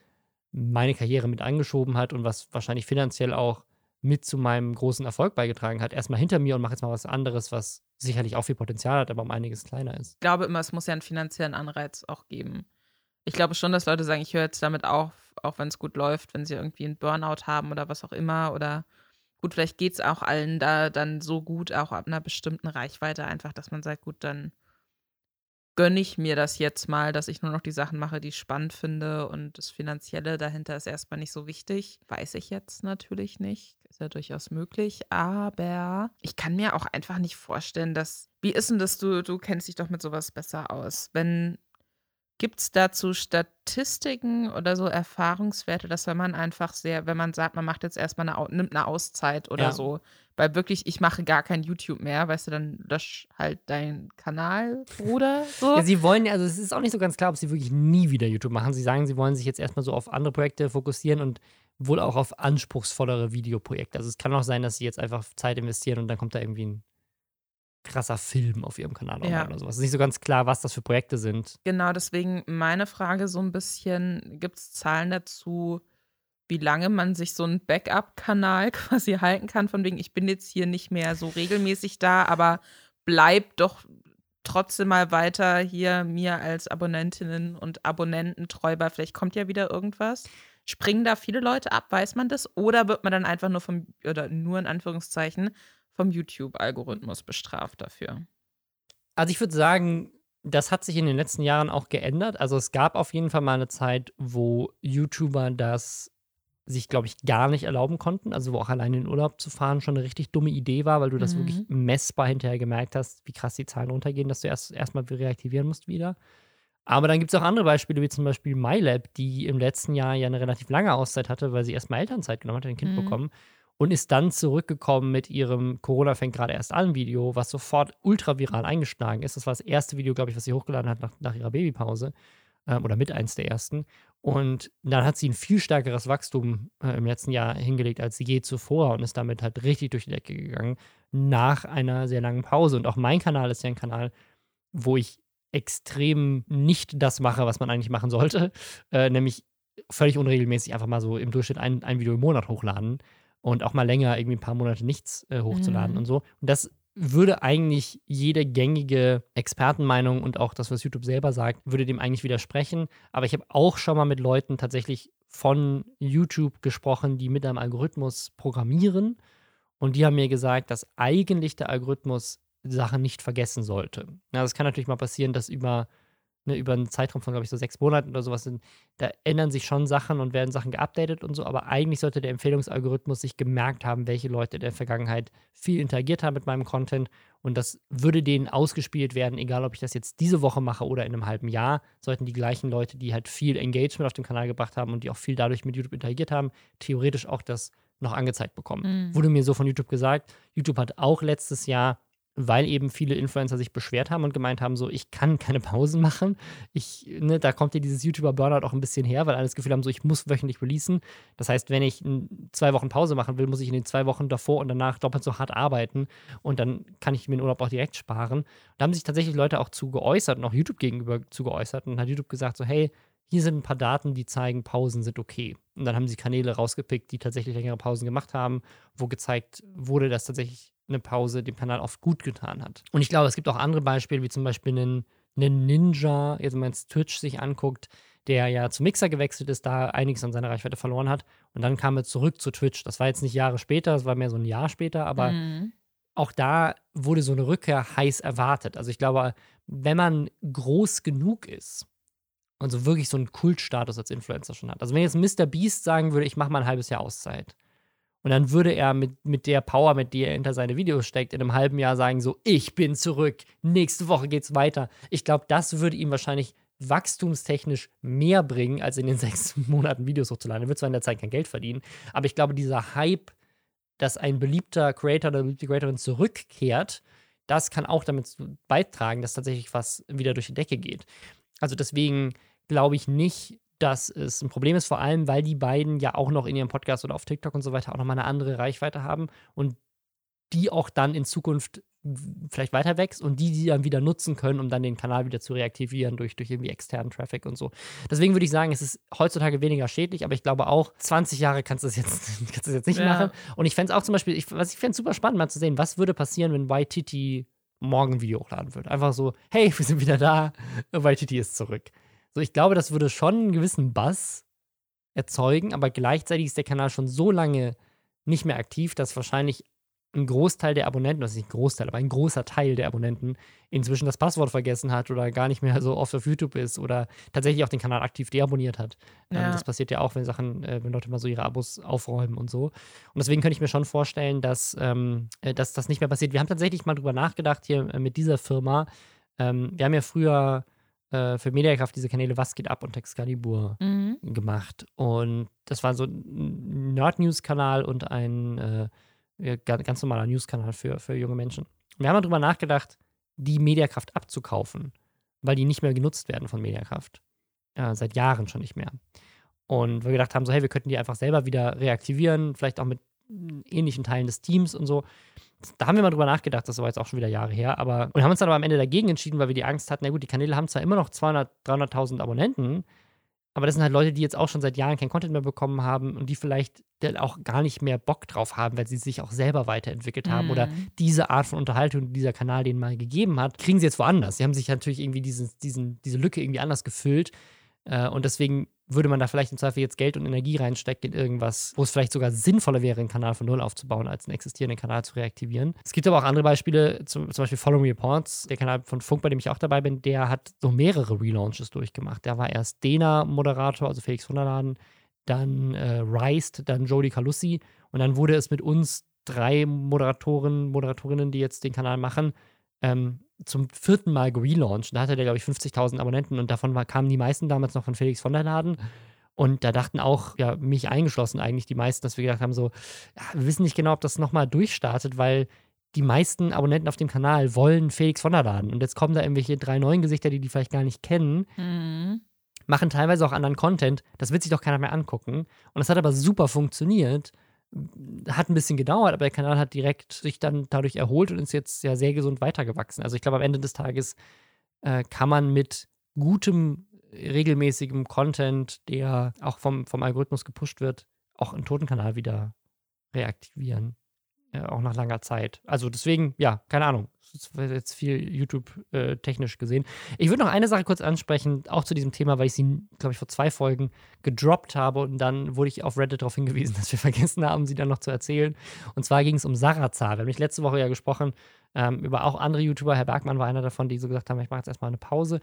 meine Karriere mit angeschoben hat und was wahrscheinlich finanziell auch mit zu meinem großen Erfolg beigetragen hat, erstmal hinter mir und mache jetzt mal was anderes, was sicherlich auch viel Potenzial hat, aber um einiges kleiner ist. Ich glaube immer, es muss ja einen finanziellen Anreiz auch geben. Ich glaube schon, dass Leute sagen, ich höre jetzt damit auf, auch wenn es gut läuft, wenn sie irgendwie einen Burnout haben oder was auch immer. Oder gut, vielleicht geht es auch allen da dann so gut, auch ab einer bestimmten Reichweite einfach, dass man sagt, gut, dann gönne ich mir das jetzt mal, dass ich nur noch die Sachen mache, die ich spannend finde und das Finanzielle dahinter ist erstmal nicht so wichtig. Weiß ich jetzt natürlich nicht. Ist ja durchaus möglich. Aber ich kann mir auch einfach nicht vorstellen, dass. Wie ist denn das? Du, du kennst dich doch mit sowas besser aus. Wenn Gibt es dazu Statistiken oder so Erfahrungswerte, dass wenn man einfach sehr, wenn man sagt, man macht jetzt erstmal eine, nimmt eine Auszeit oder ja. so, weil wirklich, ich mache gar kein YouTube mehr, weißt du, dann lösch halt deinen Kanal, Bruder. So. ja, sie wollen ja, also es ist auch nicht so ganz klar, ob sie wirklich nie wieder YouTube machen. Sie sagen, sie wollen sich jetzt erstmal so auf andere Projekte fokussieren und wohl auch auf anspruchsvollere Videoprojekte. Also es kann auch sein, dass sie jetzt einfach Zeit investieren und dann kommt da irgendwie ein krasser Film auf ihrem Kanal ja. oder sowas. Es ist nicht so ganz klar, was das für Projekte sind. Genau, deswegen meine Frage so ein bisschen, gibt es Zahlen dazu, wie lange man sich so einen Backup-Kanal quasi halten kann, von wegen, ich bin jetzt hier nicht mehr so regelmäßig da, aber bleib doch trotzdem mal weiter hier mir als Abonnentinnen und Abonnenten treu bei. Vielleicht kommt ja wieder irgendwas. Springen da viele Leute ab, weiß man das? Oder wird man dann einfach nur vom, oder nur in Anführungszeichen, vom YouTube-Algorithmus bestraft dafür. Also ich würde sagen, das hat sich in den letzten Jahren auch geändert. Also es gab auf jeden Fall mal eine Zeit, wo YouTuber das sich, glaube ich, gar nicht erlauben konnten. Also wo auch allein in den Urlaub zu fahren schon eine richtig dumme Idee war, weil du das mhm. wirklich messbar hinterher gemerkt hast, wie krass die Zahlen runtergehen, dass du erst erstmal reaktivieren musst wieder. Aber dann gibt es auch andere Beispiele, wie zum Beispiel MyLab, die im letzten Jahr ja eine relativ lange Auszeit hatte, weil sie erstmal Elternzeit genommen hat, ein Kind Mhm. bekommen und ist dann zurückgekommen mit ihrem Corona fängt gerade erst an Video, was sofort ultra viral eingeschlagen ist. Das war das erste Video, glaube ich, was sie hochgeladen hat nach, nach ihrer Babypause ähm, oder mit eins der ersten. Und dann hat sie ein viel stärkeres Wachstum äh, im letzten Jahr hingelegt als je zuvor und ist damit halt richtig durch die Decke gegangen nach einer sehr langen Pause. Und auch mein Kanal ist ja ein Kanal, wo ich extrem nicht das mache, was man eigentlich machen sollte, äh, nämlich völlig unregelmäßig einfach mal so im Durchschnitt ein, ein Video im Monat hochladen und auch mal länger irgendwie ein paar Monate nichts äh, hochzuladen Mhm. und so. Und das würde eigentlich jede gängige Expertenmeinung und auch das, was YouTube selber sagt, würde dem eigentlich widersprechen. Aber ich habe auch schon mal mit Leuten tatsächlich von YouTube gesprochen, die mit einem Algorithmus programmieren. Und die haben mir gesagt, dass eigentlich der Algorithmus Sachen nicht vergessen sollte. Ja, das kann natürlich mal passieren, dass über, ne, über einen Zeitraum von, glaube ich, so sechs Monaten oder sowas sind, da ändern sich schon Sachen und werden Sachen geupdatet und so, aber eigentlich sollte der Empfehlungsalgorithmus sich gemerkt haben, welche Leute in der Vergangenheit viel interagiert haben mit meinem Content und das würde denen ausgespielt werden, egal ob ich das jetzt diese Woche mache oder in einem halben Jahr, sollten die gleichen Leute, die halt viel Engagement auf dem Kanal gebracht haben und die auch viel dadurch mit YouTube interagiert haben, theoretisch auch das noch angezeigt bekommen. Mhm. Wurde mir so von YouTube gesagt. YouTube hat auch letztes Jahr weil eben viele Influencer sich beschwert haben und gemeint haben, so, ich kann keine Pausen machen. Ich, ne, da kommt ja dieses YouTuber-Burnout auch ein bisschen her, weil alle das Gefühl haben, so, ich muss wöchentlich releasen. Das heißt, wenn ich zwei Wochen Pause machen will, muss ich in den zwei Wochen davor und danach doppelt so hart arbeiten und dann kann ich mir den Urlaub auch direkt sparen. Da haben sich tatsächlich Leute auch zu geäußert und auch YouTube gegenüber zu geäußert und hat YouTube gesagt, so, hey, hier sind ein paar Daten, die zeigen, Pausen sind okay. Und dann haben sie Kanäle rausgepickt, die tatsächlich längere Pausen gemacht haben, wo gezeigt wurde, dass tatsächlich eine Pause dem Kanal oft gut getan hat. Und ich glaube, es gibt auch andere Beispiele, wie zum Beispiel einen, einen Ninja, jetzt wenn man jetzt Twitch sich anguckt, der ja zum Mixer gewechselt ist, da einiges an seiner Reichweite verloren hat. Und dann kam er zurück zu Twitch. Das war jetzt nicht Jahre später, das war mehr so ein Jahr später, aber Mhm. auch da wurde so eine Rückkehr heiß erwartet. Also ich glaube, wenn man groß genug ist und so wirklich so einen Kultstatus als Influencer schon hat. Also wenn jetzt Mr. Beast sagen würde, ich mache mal ein halbes Jahr Auszeit. Und dann würde er mit, mit der Power, mit der er hinter seine Videos steckt, in einem halben Jahr sagen, so, ich bin zurück, nächste Woche geht's weiter. Ich glaube, das würde ihm wahrscheinlich wachstumstechnisch mehr bringen, als in den sechs Monaten Videos hochzuladen. Er wird zwar in der Zeit kein Geld verdienen, aber ich glaube, dieser Hype, dass ein beliebter Creator oder beliebte Creatorin zurückkehrt, das kann auch damit beitragen, dass tatsächlich was wieder durch die Decke geht. Also deswegen glaube ich nicht, dass es ein Problem ist, vor allem, weil die beiden ja auch noch in ihrem Podcast oder auf TikTok und so weiter auch nochmal eine andere Reichweite haben und die auch dann in Zukunft vielleicht weiter wächst und die, die dann wieder nutzen können, um dann den Kanal wieder zu reaktivieren durch, durch irgendwie externen Traffic und so. Deswegen würde ich sagen, es ist heutzutage weniger schädlich, aber ich glaube auch, 20 Jahre kannst du es jetzt, kannst du es jetzt nicht Ja. machen. Und ich fände es auch zum Beispiel, ich, was ich fände super spannend, mal zu sehen, was würde passieren, wenn YTT morgen ein Video hochladen würde. Einfach so, hey, wir sind wieder da, YTT ist zurück. So, ich glaube, das würde schon einen gewissen Buzz erzeugen, aber gleichzeitig ist der Kanal schon so lange nicht mehr aktiv, dass wahrscheinlich ein Großteil der Abonnenten, das ist nicht ein Großteil, aber ein großer Teil der Abonnenten inzwischen das Passwort vergessen hat oder gar nicht mehr so oft auf YouTube ist oder tatsächlich auch den Kanal aktiv deabonniert hat. Ähm, Ja. das passiert ja auch, wenn Sachen, äh, wenn Leute mal so ihre Abos aufräumen und so. Und deswegen könnte ich mir schon vorstellen, dass, ähm, äh, dass das nicht mehr passiert. Wir haben tatsächlich mal drüber nachgedacht hier äh, mit dieser Firma. Ähm, wir haben ja früher äh, für Mediakraft diese Kanäle Was geht ab und Excalibur Mhm. gemacht. Und das war so ein Nerd-News-Kanal und ein äh, ganz normaler News-Kanal für, für junge Menschen. Wir haben mal drüber nachgedacht, die Mediakraft abzukaufen, weil die nicht mehr genutzt werden von Mediakraft. Äh, seit Jahren schon nicht mehr. Und wir gedacht haben, so, hey, wir könnten die einfach selber wieder reaktivieren, vielleicht auch mit ähnlichen Teilen des Teams und so. Da haben wir mal drüber nachgedacht, das war jetzt auch schon wieder Jahre her, aber und haben uns dann aber am Ende dagegen entschieden, weil wir die Angst hatten, na gut, die Kanäle haben zwar immer noch 200, 300.000 Abonnenten, aber das sind halt Leute, die jetzt auch schon seit Jahren kein Content mehr bekommen haben und die vielleicht dann auch gar nicht mehr Bock drauf haben, weil sie sich auch selber weiterentwickelt haben oder Mhm. diese Art von Unterhaltung, die dieser Kanal denen mal gegeben hat, kriegen sie jetzt woanders. Sie haben sich natürlich irgendwie diesen, diesen, diese Lücke irgendwie anders gefüllt. Äh, und deswegen würde man da vielleicht im Zweifel jetzt Geld und Energie reinstecken in irgendwas, wo es vielleicht sogar sinnvoller wäre, einen Kanal von Null aufzubauen, als einen existierenden Kanal zu reaktivieren. Es gibt aber auch andere Beispiele, zum, zum Beispiel Follow Reports, der Kanal von Funk, bei dem ich auch dabei bin, der hat so mehrere Relaunches durchgemacht. Der war erst Dena-Moderator, also Felix Wunderladen, dann äh, Reist, dann Jodie Calussi und dann wurde es mit uns drei Moderatoren, Moderatorinnen, die jetzt den Kanal machen, ähm, zum vierten Mal gelauncht. Da hatte der, glaube ich, 50.000 Abonnenten und davon war, kamen die meisten damals noch von Felix von der Laden. Und da dachten auch, ja, mich eingeschlossen eigentlich die meisten, dass wir gedacht haben, so, ja, wir wissen nicht genau, ob das nochmal durchstartet, weil die meisten Abonnenten auf dem Kanal wollen Felix von der Laden. Und jetzt kommen da irgendwelche drei neuen Gesichter, die die vielleicht gar nicht kennen, Mhm. machen teilweise auch anderen Content. Das wird sich doch keiner mehr angucken. Und das hat aber super funktioniert. Hat ein bisschen gedauert, aber der Kanal hat direkt sich dann dadurch erholt und ist jetzt ja sehr gesund weitergewachsen. Also ich glaube, am Ende des Tages äh, kann man mit gutem, regelmäßigem Content, der auch vom, vom Algorithmus gepusht wird, auch einen toten Kanal wieder reaktivieren. Ja, auch nach langer Zeit. Also deswegen, ja, keine Ahnung. Das jetzt viel YouTube-technisch gesehen. Ich würde noch eine Sache kurz ansprechen, auch zu diesem Thema, weil ich sie, glaube ich, vor zwei Folgen gedroppt habe und dann wurde ich auf Reddit darauf hingewiesen, dass wir vergessen haben, sie dann noch zu erzählen. Und zwar ging es um Sarazar. Wir haben mich letzte Woche ja gesprochen ähm, über auch andere YouTuber. Herr Bergmann war einer davon, die so gesagt haben, ich mache jetzt erstmal eine Pause.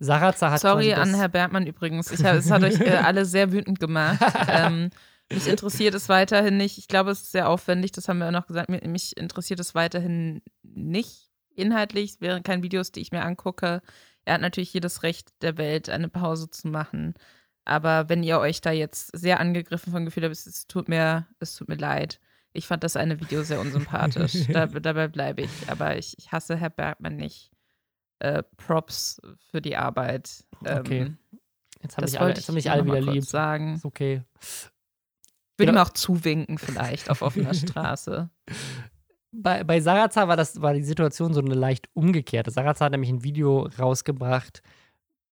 Sarazar hat Sorry an das- Herr Bergmann übrigens. Ich es hat euch äh, alle sehr wütend gemacht. ähm, mich interessiert es weiterhin nicht. Ich glaube, es ist sehr aufwendig, das haben wir auch noch gesagt. Mich interessiert es weiterhin nicht inhaltlich. Es wären keine Videos, die ich mir angucke. Er hat natürlich jedes Recht der Welt, eine Pause zu machen. Aber wenn ihr euch da jetzt sehr angegriffen von Gefühl habt, es, tut mir, es tut mir leid. Ich fand das eine Video sehr unsympathisch. da, dabei bleibe ich. Aber ich, ich hasse Herr Bergmann nicht. Äh, Props für die Arbeit. Okay. Ähm, Jetzt haben das mich alle, jetzt ich mich hier alle wieder lieb. sagen. Ist okay. Würde ihm Genau. auch zuwinken vielleicht auf offener Straße. Bei, bei Sarazar war, das, war die Situation so eine leicht umgekehrte. Sarazar hat nämlich ein Video rausgebracht,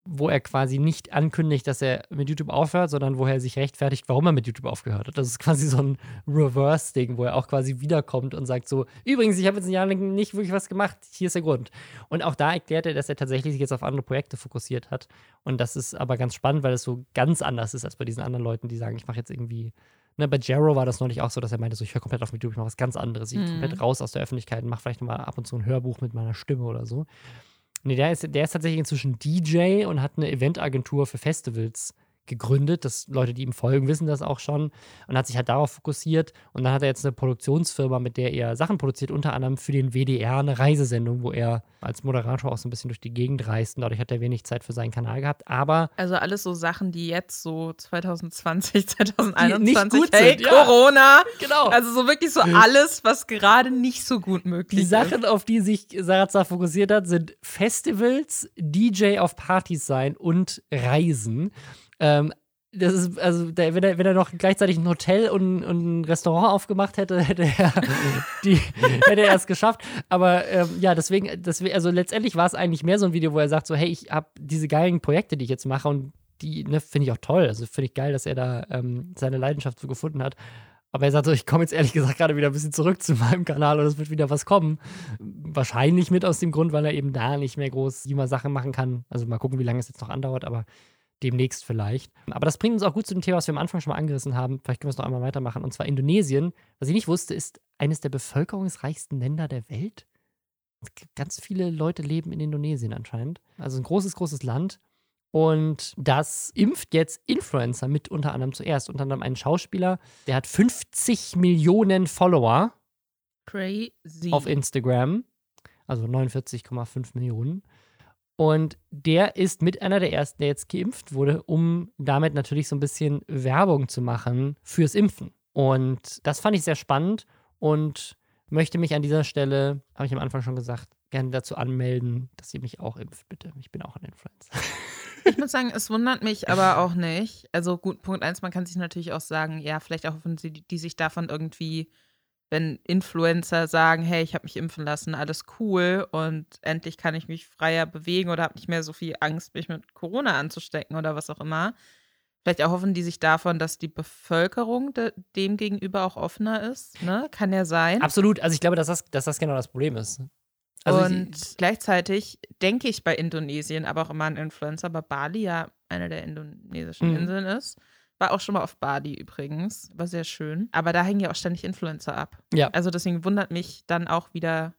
wo er quasi nicht ankündigt, dass er mit YouTube aufhört, sondern wo er sich rechtfertigt, warum er mit YouTube aufgehört hat. Das ist quasi so ein Reverse-Ding, wo er auch quasi wiederkommt und sagt so, übrigens, ich habe jetzt ein Jahr lang nicht wirklich was gemacht, hier ist der Grund. Und auch da erklärt er, dass er tatsächlich sich jetzt auf andere Projekte fokussiert hat. Und das ist aber ganz spannend, weil es so ganz anders ist als bei diesen anderen Leuten, die sagen, ich mache jetzt irgendwie Ne, bei Jero war das neulich auch so, dass er meinte, so, ich höre komplett auf YouTube, ich mache was ganz anderes. Ich Mhm. komplett raus aus der Öffentlichkeit und mache vielleicht mal ab und zu ein Hörbuch mit meiner Stimme oder so. Nee, der ist, der ist tatsächlich inzwischen DJ und hat eine Eventagentur für Festivals gegründet. Das, Leute, die ihm folgen, wissen das auch schon. Und hat sich halt darauf fokussiert. Und dann hat er jetzt eine Produktionsfirma, mit der er Sachen produziert, unter anderem für den WDR eine Reisesendung, wo er als Moderator auch so ein bisschen durch die Gegend reist. Und dadurch hat er wenig Zeit für seinen Kanal gehabt. Aber Also alles so Sachen, die jetzt so 2020, 2021, gut hey, sind, ja. Corona. genau. Also so wirklich so alles, was gerade nicht so gut möglich Die ist. Sachen, auf die sich Sarazar fokussiert hat, sind Festivals, DJ auf Partys sein und Reisen. Ähm, das ist, also, der, wenn, er, wenn er noch gleichzeitig ein Hotel und, und ein Restaurant aufgemacht hätte, hätte er, die, hätte er es geschafft. Aber ähm, ja, deswegen, deswegen, also letztendlich war es eigentlich mehr so ein Video, wo er sagt: so, hey, ich habe diese geilen Projekte, die ich jetzt mache und die ne, finde ich auch toll. Also finde ich geil, dass er da ähm, seine Leidenschaft so gefunden hat. Aber er sagt so, ich komme jetzt ehrlich gesagt gerade wieder ein bisschen zurück zu meinem Kanal und es wird wieder was kommen. Wahrscheinlich mit aus dem Grund, weil er eben da nicht mehr groß immer Sachen machen kann. Also mal gucken, wie lange es jetzt noch andauert, aber demnächst vielleicht. Aber das bringt uns auch gut zu dem Thema, was wir am Anfang schon mal angerissen haben. Vielleicht können wir es noch einmal weitermachen. Und zwar Indonesien. Was ich nicht wusste, ist eines der bevölkerungsreichsten Länder der Welt. Ganz viele Leute leben in Indonesien anscheinend. Also ein großes, großes Land. Und das impft jetzt Influencer mit unter anderem zuerst. Unter anderem einen Schauspieler, der hat 50 Millionen Follower Crazy. auf Instagram. Also 49,5 Millionen. Und der ist mit einer der ersten, der jetzt geimpft wurde, um damit natürlich so ein bisschen Werbung zu machen fürs Impfen. Und das fand ich sehr spannend und möchte mich an dieser Stelle, habe ich am Anfang schon gesagt, gerne dazu anmelden, dass ihr mich auch impft, bitte. Ich bin auch ein Influencer. Ich muss sagen, es wundert mich aber auch nicht. Also gut, Punkt eins, man kann sich natürlich auch sagen, ja, vielleicht auch wenn sie die sich davon irgendwie, wenn Influencer sagen, hey, ich habe mich impfen lassen, alles cool und endlich kann ich mich freier bewegen oder habe nicht mehr so viel Angst, mich mit Corona anzustecken oder was auch immer. Vielleicht erhoffen die sich davon, dass die Bevölkerung de dem gegenüber auch offener ist. Ne? Kann ja sein. Absolut. Also ich glaube, dass das, dass das genau das Problem ist. Also und ich, gleichzeitig denke ich bei Indonesien aber auch immer an Influencer, aber Bali ja eine der indonesischen Mhm. Inseln ist. War auch schon mal auf Bali übrigens. War sehr schön. Aber da hängen ja auch ständig Influencer ab. Ja. Also deswegen wundert mich dann auch wieder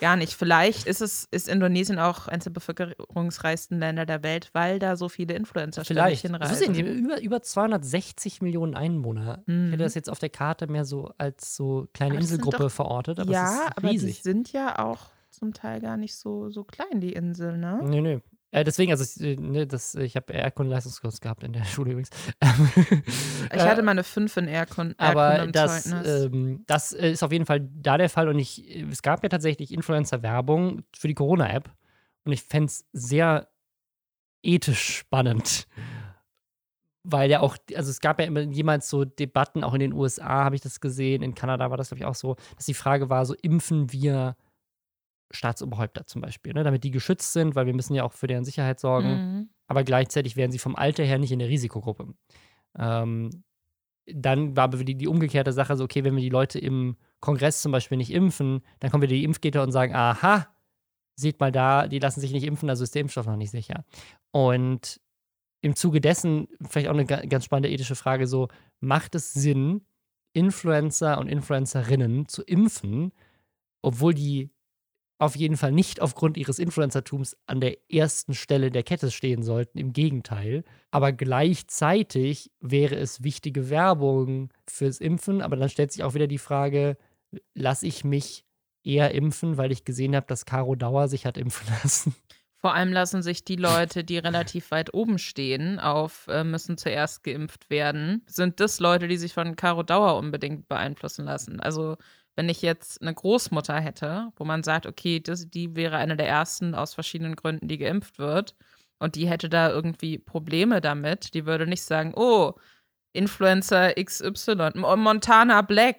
gar nicht. Vielleicht ist es, ist Indonesien auch eines der bevölkerungsreichsten Länder der Welt, weil da so viele Influencer ständig vielleicht. Ist hinreisen. ja über, über 260 Millionen Einwohner. Ich Mhm. hätte das jetzt auf der Karte mehr so als so kleine Inselgruppe doch- verortet, aber ja, es ist aber die riesig. sind ja auch zum Teil gar nicht so, so klein, die Insel, ne? Nö, nö. Äh, deswegen, also ich, ne, das, ich habe Erdkundenleistungskurs gehabt in der Schule übrigens. Ich hatte mal eine 5 in Erdkunde. Aber das, ähm, das ist auf jeden Fall da der Fall. Und ich, es gab ja tatsächlich Influencer-Werbung für die Corona-App. Und ich fände es sehr ethisch spannend. Weil ja auch, also es gab ja immer jemals so Debatten, auch in den USA habe ich das gesehen, in Kanada war das, glaube ich, auch so, dass die Frage war: so impfen wir Staatsoberhäupter zum Beispiel, ne, damit die geschützt sind, weil wir müssen ja auch für deren Sicherheit sorgen. Mhm. Aber gleichzeitig wären sie vom Alter her nicht in der Risikogruppe. Ähm, dann war aber die, die umgekehrte Sache so, okay, wenn wir die Leute im Kongress zum Beispiel nicht impfen, dann kommen wieder die Impfgitter und sagen, aha, sieht mal da, die lassen sich nicht impfen, also ist der Impfstoff noch nicht sicher. Und im Zuge dessen, vielleicht auch eine ganz spannende ethische Frage, so, macht es Sinn, Influencer und Influencerinnen zu impfen, obwohl die auf jeden Fall nicht aufgrund ihres Influencertums an der ersten Stelle der Kette stehen sollten. Im Gegenteil. Aber gleichzeitig wäre es wichtige Werbung fürs Impfen. Aber dann stellt sich auch wieder die Frage, lasse ich mich eher impfen, weil ich gesehen habe, dass Caro Dauer sich hat impfen lassen. Vor allem lassen sich die Leute, die relativ weit oben stehen, auf äh, müssen zuerst geimpft werden, sind das Leute, die sich von Caro Dauer unbedingt beeinflussen lassen. Also wenn ich jetzt eine Großmutter hätte, wo man sagt, okay, das, die wäre eine der ersten aus verschiedenen Gründen, die geimpft wird, und die hätte da irgendwie Probleme damit, die würde nicht sagen, oh, Influencer XY, Montana Black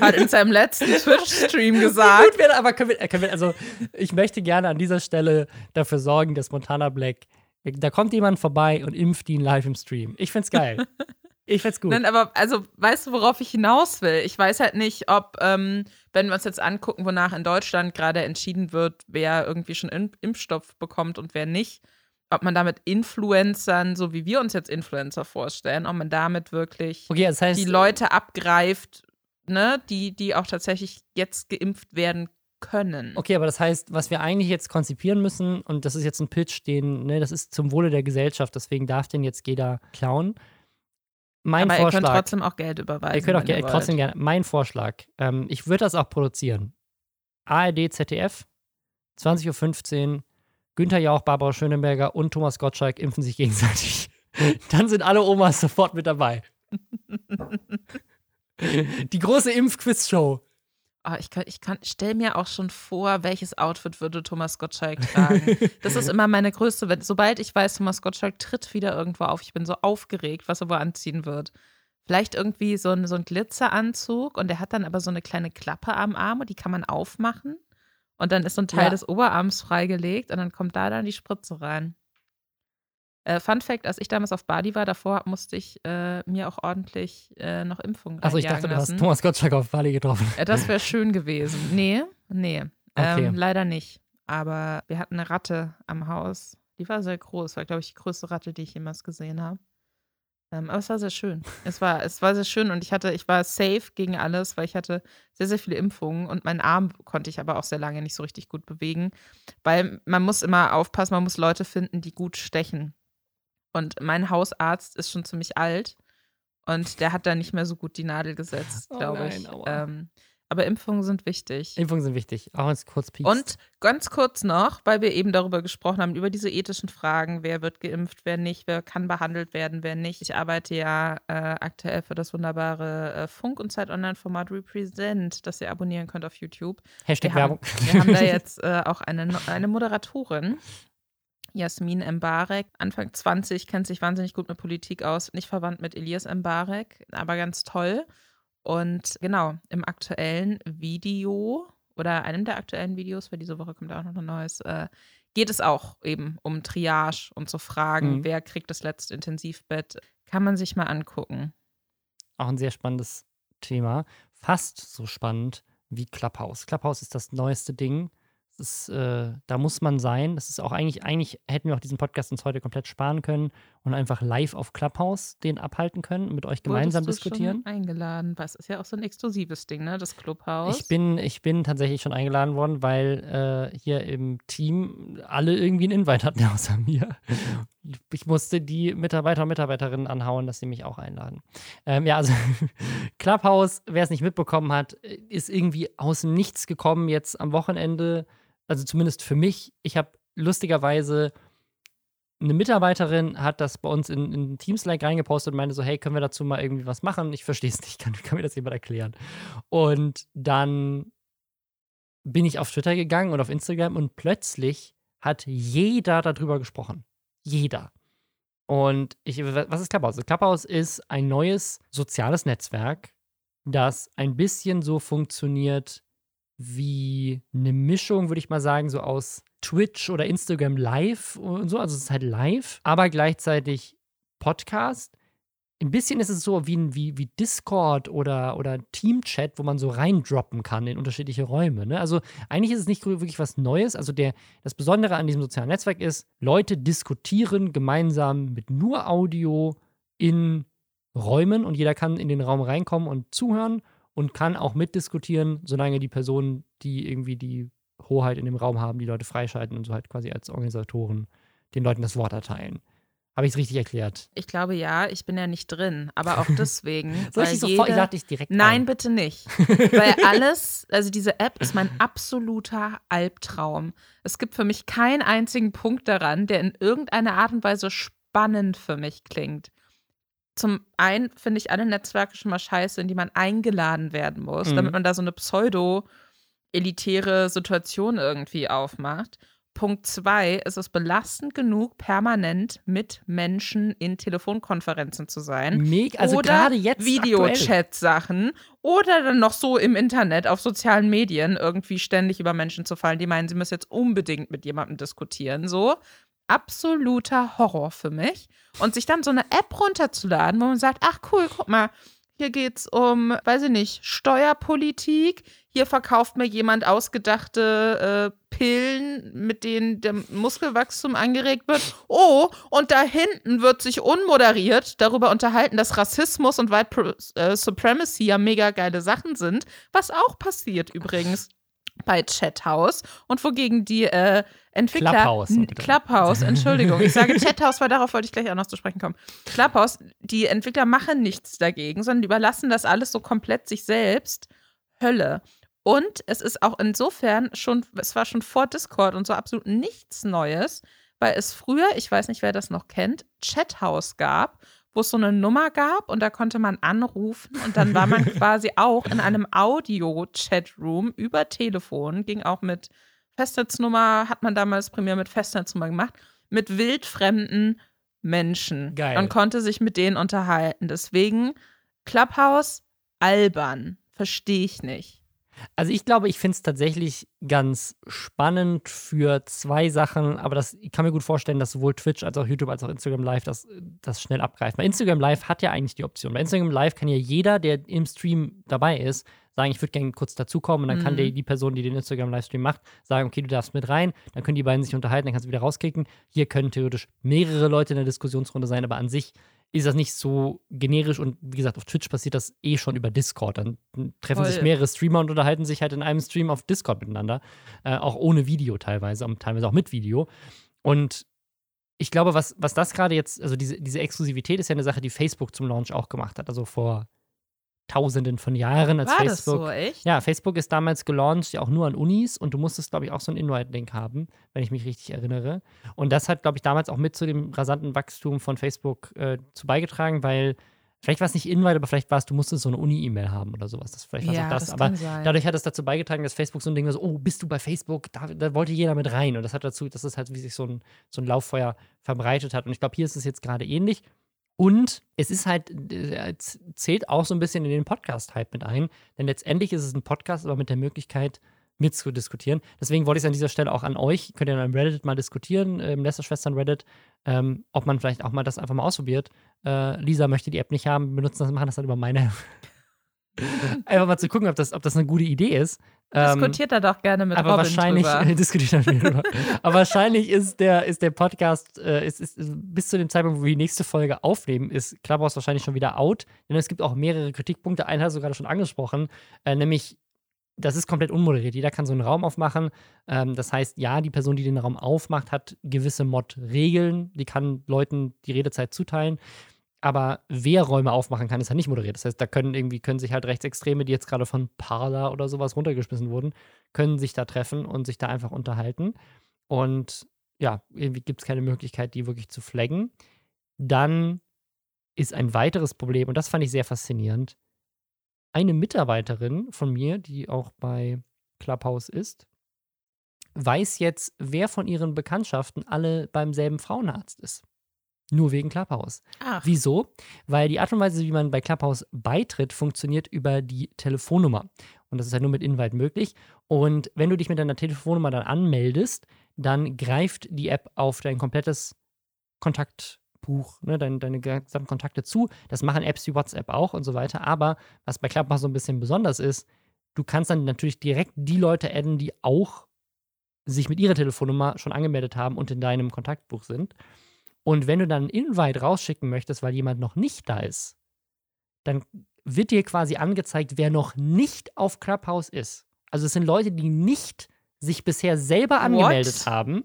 hat in seinem letzten Twitch-Stream gesagt. Gut, aber können wir, können wir, also ich möchte gerne an dieser Stelle dafür sorgen, dass Montana Black, da kommt jemand vorbei und impft ihn live im Stream. Ich find's geil. Ich find's gut. Nein, aber also weißt du, worauf ich hinaus will? Ich weiß halt nicht, ob, ähm, wenn wir uns jetzt angucken, wonach in Deutschland gerade entschieden wird, wer irgendwie schon Impfstoff bekommt und wer nicht, ob man damit Influencern, so wie wir uns jetzt Influencer vorstellen, ob man damit wirklich okay, das heißt, die Leute abgreift, ne, die, die auch tatsächlich jetzt geimpft werden können. Okay, aber das heißt, was wir eigentlich jetzt konzipieren müssen, und das ist jetzt ein Pitch, den, ne, das ist zum Wohle der Gesellschaft, deswegen darf den jetzt jeder klauen mein Aber Vorschlag. ihr könnt trotzdem auch Geld überweisen. Ihr könnt auch Geld, trotzdem gerne. Mein Vorschlag. Ähm, ich würde das auch produzieren. ARD, ZDF, 20.15 Uhr. Günther Jauch, Barbara Schöneberger und Thomas Gottschalk impfen sich gegenseitig. Dann sind alle Omas sofort mit dabei. Die große Impfquiz-Show. Oh, ich kann, ich kann, stell mir auch schon vor, welches Outfit würde Thomas Gottschalk tragen. das ist immer meine größte, wenn, sobald ich weiß, Thomas Gottschalk tritt wieder irgendwo auf, ich bin so aufgeregt, was er wohl anziehen wird. Vielleicht irgendwie so ein, so ein Glitzeranzug und der hat dann aber so eine kleine Klappe am Arm und die kann man aufmachen. Und dann ist so ein Teil ja. des Oberarms freigelegt und dann kommt da dann die Spritze rein. Äh, Fun Fact: Als ich damals auf Bali war, davor musste ich äh, mir auch ordentlich äh, noch Impfungen Also ich dachte, du hast Thomas Gottschalk auf Bali getroffen. Äh, das wäre schön gewesen. Nee, nee. Okay. Ähm, leider nicht. Aber wir hatten eine Ratte am Haus. Die war sehr groß. War, glaube ich, die größte Ratte, die ich jemals gesehen habe. Ähm, aber es war sehr schön. Es war, es war sehr schön und ich hatte, ich war safe gegen alles, weil ich hatte sehr, sehr viele Impfungen und meinen Arm konnte ich aber auch sehr lange nicht so richtig gut bewegen. Weil man muss immer aufpassen, man muss Leute finden, die gut stechen. Und mein Hausarzt ist schon ziemlich alt und der hat da nicht mehr so gut die Nadel gesetzt, glaube oh ich. Ähm, aber Impfungen sind wichtig. Impfungen sind wichtig, auch als kurz piekst. Und ganz kurz noch, weil wir eben darüber gesprochen haben, über diese ethischen Fragen, wer wird geimpft, wer nicht, wer kann behandelt werden, wer nicht. Ich arbeite ja äh, aktuell für das wunderbare äh, Funk- und Zeit-Online-Format Represent, das ihr abonnieren könnt auf YouTube. Hashtag wir Werbung. Haben, wir haben da jetzt äh, auch eine, eine Moderatorin, Jasmin Mbarek, Anfang 20, kennt sich wahnsinnig gut mit Politik aus, nicht verwandt mit Elias Mbarek, aber ganz toll. Und genau, im aktuellen Video oder einem der aktuellen Videos, weil diese Woche kommt auch noch ein neues, äh, geht es auch eben um Triage und zu fragen, mhm. wer kriegt das letzte Intensivbett. Kann man sich mal angucken. Auch ein sehr spannendes Thema. Fast so spannend wie Clubhouse. Clubhouse ist das neueste Ding. Ist, äh, da muss man sein. Das ist auch eigentlich, eigentlich hätten wir auch diesen Podcast uns heute komplett sparen können und einfach live auf Clubhouse den abhalten können und mit euch gemeinsam Wurdest diskutieren. Du schon eingeladen, was ist ja auch so ein exklusives Ding, ne? Das Clubhouse. Ich bin, ich bin tatsächlich schon eingeladen worden, weil äh, hier im Team alle irgendwie einen Invite hatten außer mir. Ich musste die Mitarbeiter und Mitarbeiterinnen anhauen, dass sie mich auch einladen. Ähm, ja, also Clubhouse, wer es nicht mitbekommen hat, ist irgendwie aus dem Nichts gekommen jetzt am Wochenende also zumindest für mich, ich habe lustigerweise eine Mitarbeiterin hat das bei uns in, in Teams-Like reingepostet und meinte so, hey, können wir dazu mal irgendwie was machen? Ich verstehe es nicht, kann, kann mir das jemand erklären? Und dann bin ich auf Twitter gegangen und auf Instagram und plötzlich hat jeder darüber gesprochen. Jeder. Und ich, was ist Clubhouse? Clubhouse ist ein neues soziales Netzwerk, das ein bisschen so funktioniert wie eine Mischung, würde ich mal sagen, so aus Twitch oder Instagram Live und so. Also es ist halt live, aber gleichzeitig Podcast. Ein bisschen ist es so wie, wie, wie Discord oder, oder Teamchat, wo man so reindroppen kann in unterschiedliche Räume. Ne? Also eigentlich ist es nicht wirklich was Neues. Also der, das Besondere an diesem sozialen Netzwerk ist, Leute diskutieren gemeinsam mit nur Audio in Räumen und jeder kann in den Raum reinkommen und zuhören und kann auch mitdiskutieren, solange die Personen, die irgendwie die Hoheit in dem Raum haben, die Leute freischalten und so halt quasi als Organisatoren den Leuten das Wort erteilen. Habe ich es richtig erklärt? Ich glaube ja, ich bin ja nicht drin, aber auch deswegen. Soll ich dich sofort, jede... ich lade dich direkt Nein, ein. bitte nicht. weil alles, also diese App ist mein absoluter Albtraum. Es gibt für mich keinen einzigen Punkt daran, der in irgendeiner Art und Weise spannend für mich klingt zum einen finde ich alle Netzwerke schon mal scheiße, in die man eingeladen werden muss, mhm. damit man da so eine pseudo-elitäre Situation irgendwie aufmacht. Punkt zwei ist es belastend genug, permanent mit Menschen in Telefonkonferenzen zu sein. Mega, also oder jetzt Videochat-Sachen oder dann noch so im Internet auf sozialen Medien irgendwie ständig über Menschen zu fallen, die meinen, sie müssen jetzt unbedingt mit jemandem diskutieren. So, absoluter Horror für mich. Und sich dann so eine App runterzuladen, wo man sagt, ach cool, guck mal, hier geht es um, weiß ich nicht, Steuerpolitik. Hier verkauft mir jemand ausgedachte äh, Pillen, mit denen der Muskelwachstum angeregt wird. Oh, und da hinten wird sich unmoderiert darüber unterhalten, dass Rassismus und White Pro äh, Supremacy ja mega geile Sachen sind. Was auch passiert übrigens bei Chathouse und wogegen die äh, Entwickler. Clubhouse. Clubhouse, Entschuldigung. Ich sage Chathouse, weil darauf wollte ich gleich auch noch zu sprechen kommen. Clubhouse, die Entwickler machen nichts dagegen, sondern überlassen das alles so komplett sich selbst. Hölle. Und es ist auch insofern schon, es war schon vor Discord und so absolut nichts Neues, weil es früher, ich weiß nicht, wer das noch kennt, Chathouse gab wo es so eine Nummer gab und da konnte man anrufen und dann war man quasi auch in einem Audio-Chatroom über Telefon, ging auch mit Festnetznummer, hat man damals primär mit Festnetznummer gemacht, mit wildfremden Menschen Geil. und konnte sich mit denen unterhalten. Deswegen Clubhouse albern, verstehe ich nicht. Also ich glaube, ich finde es tatsächlich ganz spannend für zwei Sachen, aber das, ich kann mir gut vorstellen, dass sowohl Twitch als auch YouTube als auch Instagram Live das, das schnell abgreift. Weil Instagram Live hat ja eigentlich die Option. Bei Instagram Live kann ja jeder, der im Stream dabei ist, sagen, ich würde gerne kurz dazukommen und dann mhm. kann die, die Person, die den Instagram-Livestream macht, sagen, okay, du darfst mit rein, dann können die beiden sich unterhalten, dann kannst du wieder rauskicken. Hier können theoretisch mehrere Leute in der Diskussionsrunde sein, aber an sich ist das nicht so generisch und wie gesagt, auf Twitch passiert das eh schon über Discord. Dann treffen Voll. sich mehrere Streamer und unterhalten sich halt in einem Stream auf Discord miteinander. Äh, auch ohne Video teilweise, und teilweise auch mit Video. Und ich glaube, was, was das gerade jetzt, also diese, diese Exklusivität ist ja eine Sache, die Facebook zum Launch auch gemacht hat. Also vor Tausenden von Jahren als War Facebook. Das so, echt? Ja, Facebook ist damals gelauncht, ja auch nur an Unis und du musstest, glaube ich, auch so einen Invite-Link haben, wenn ich mich richtig erinnere. Und das hat, glaube ich, damals auch mit zu dem rasanten Wachstum von Facebook äh, zu beigetragen, weil vielleicht war es nicht Invite, aber vielleicht war es, du musstest so eine Uni-E-Mail haben oder sowas. Das, vielleicht war ja, auch das. das aber dadurch hat es dazu beigetragen, dass Facebook so ein Ding war, so, oh, bist du bei Facebook? Da, da, wollte jeder mit rein. Und das hat dazu, dass es halt wie sich so ein, so ein Lauffeuer verbreitet hat. Und ich glaube, hier ist es jetzt gerade ähnlich. Und es ist halt, äh, zählt auch so ein bisschen in den Podcast-Hype mit ein, denn letztendlich ist es ein Podcast, aber mit der Möglichkeit, mitzudiskutieren. Deswegen wollte ich es an dieser Stelle auch an euch, könnt ihr in Reddit mal diskutieren, im Lästerschwestern Reddit, ähm, ob man vielleicht auch mal das einfach mal ausprobiert. Äh, Lisa möchte die App nicht haben, benutzen das, machen das dann über meine Einfach mal zu gucken, ob das, ob das eine gute Idee ist. Ähm, Diskutiert er doch gerne mit aber Robin wahrscheinlich, drüber. diskutiert er drüber. aber wahrscheinlich ist der, ist der Podcast, äh, ist, ist, bis zu dem Zeitpunkt, wo wir die nächste Folge aufnehmen, ist Clubhouse wahrscheinlich schon wieder out. Denn es gibt auch mehrere Kritikpunkte. Einen hast du gerade schon angesprochen, äh, nämlich das ist komplett unmoderiert. Jeder kann so einen Raum aufmachen. Ähm, das heißt, ja, die Person, die den Raum aufmacht, hat gewisse Mod-Regeln. Die kann Leuten die Redezeit zuteilen. Aber wer Räume aufmachen kann, ist ja nicht moderiert. Das heißt, da können irgendwie, können sich halt Rechtsextreme, die jetzt gerade von Parler oder sowas runtergeschmissen wurden, können sich da treffen und sich da einfach unterhalten. Und ja, irgendwie gibt es keine Möglichkeit, die wirklich zu flaggen. Dann ist ein weiteres Problem, und das fand ich sehr faszinierend, eine Mitarbeiterin von mir, die auch bei Clubhouse ist, weiß jetzt, wer von ihren Bekanntschaften alle beim selben Frauenarzt ist. Nur wegen Clubhouse. Ach. Wieso? Weil die Art und Weise, wie man bei Clubhouse beitritt, funktioniert über die Telefonnummer. Und das ist ja nur mit Invite möglich. Und wenn du dich mit deiner Telefonnummer dann anmeldest, dann greift die App auf dein komplettes Kontaktbuch, ne, deine, deine gesamten Kontakte zu. Das machen Apps wie WhatsApp auch und so weiter. Aber was bei Clubhouse so ein bisschen besonders ist, du kannst dann natürlich direkt die Leute adden, die auch sich mit ihrer Telefonnummer schon angemeldet haben und in deinem Kontaktbuch sind. Und wenn du dann einen Invite rausschicken möchtest, weil jemand noch nicht da ist, dann wird dir quasi angezeigt, wer noch nicht auf Clubhouse ist. Also es sind Leute, die nicht sich bisher selber angemeldet What? haben.